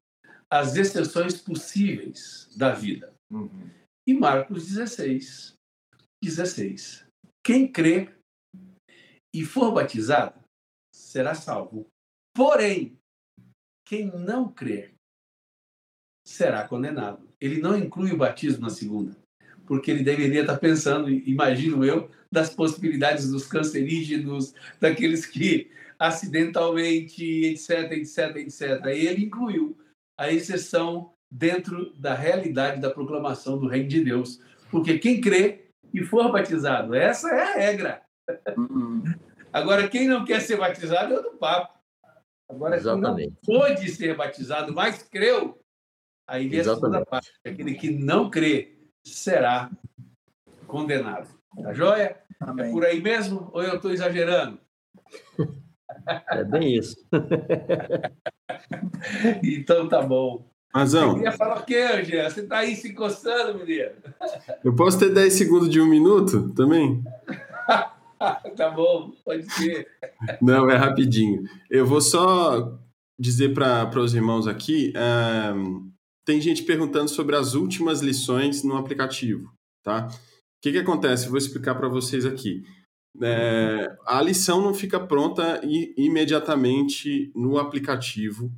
as exceções possíveis da vida. Uhum. Em Marcos 16, 16. Quem crê e for batizado será salvo. Porém, quem não crer será condenado. Ele não inclui o batismo na segunda porque ele deveria estar pensando, imagino eu, das possibilidades dos cancerígenos, daqueles que acidentalmente, etc, etc, etc. E ele incluiu a exceção dentro da realidade da proclamação do reino de Deus, porque quem crê e for batizado, essa é a regra. Uhum. Agora, quem não quer ser batizado é o do papo. Agora, Exatamente. quem não pôde ser batizado, mas creu, aí vem a segunda parte. Aquele que não crê será condenado. Tá joia? Amém. É por aí mesmo ou eu estou exagerando? É bem isso. então tá bom. Razão. Você queria falar o quê, Angela? Você está aí se encostando, menino? Eu posso ter 10 segundos de um minuto também? tá bom, pode ser. Não, é rapidinho. Eu vou só dizer para os irmãos aqui. Um, tem gente perguntando sobre as últimas lições no aplicativo, tá? O que, que acontece? Vou explicar para vocês aqui. É, a lição não fica pronta imediatamente no aplicativo,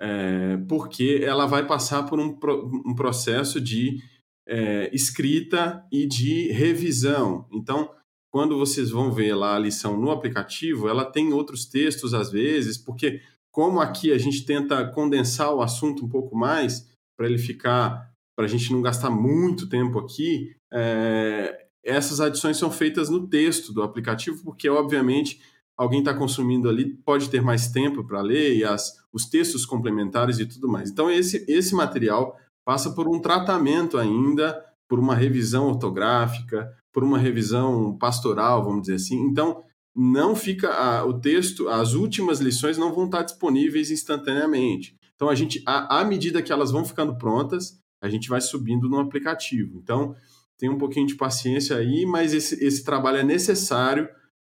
é, porque ela vai passar por um, um processo de é, escrita e de revisão. Então, quando vocês vão ver lá a lição no aplicativo, ela tem outros textos às vezes, porque como aqui a gente tenta condensar o assunto um pouco mais, para ele ficar, para a gente não gastar muito tempo aqui, é, essas adições são feitas no texto do aplicativo, porque obviamente alguém está consumindo ali pode ter mais tempo para ler e as, os textos complementares e tudo mais. Então esse, esse material passa por um tratamento ainda, por uma revisão ortográfica, por uma revisão pastoral, vamos dizer assim. Então não fica a, o texto, as últimas lições não vão estar disponíveis instantaneamente. Então, a gente, à, à medida que elas vão ficando prontas, a gente vai subindo no aplicativo. Então, tem um pouquinho de paciência aí, mas esse, esse trabalho é necessário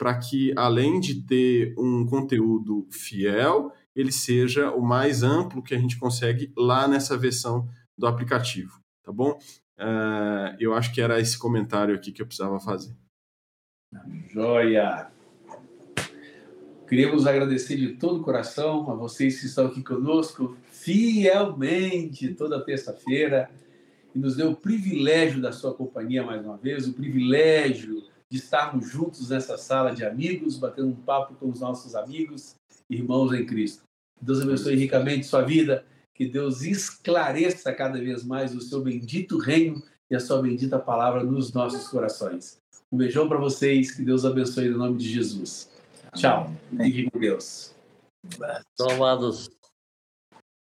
para que, além de ter um conteúdo fiel, ele seja o mais amplo que a gente consegue lá nessa versão do aplicativo, tá bom? Uh, eu acho que era esse comentário aqui que eu precisava fazer. Joia! Queríamos agradecer de todo o coração a vocês que estão aqui conosco fielmente toda terça-feira e nos deu o privilégio da sua companhia mais uma vez, o privilégio de estarmos juntos nessa sala de amigos, batendo um papo com os nossos amigos, irmãos em Cristo. Deus abençoe ricamente sua vida, que Deus esclareça cada vez mais o seu bendito reino e a sua bendita palavra nos nossos corações. Um beijão para vocês, que Deus abençoe no nome de Jesus. Tchau. Fique com Deus. Tomados.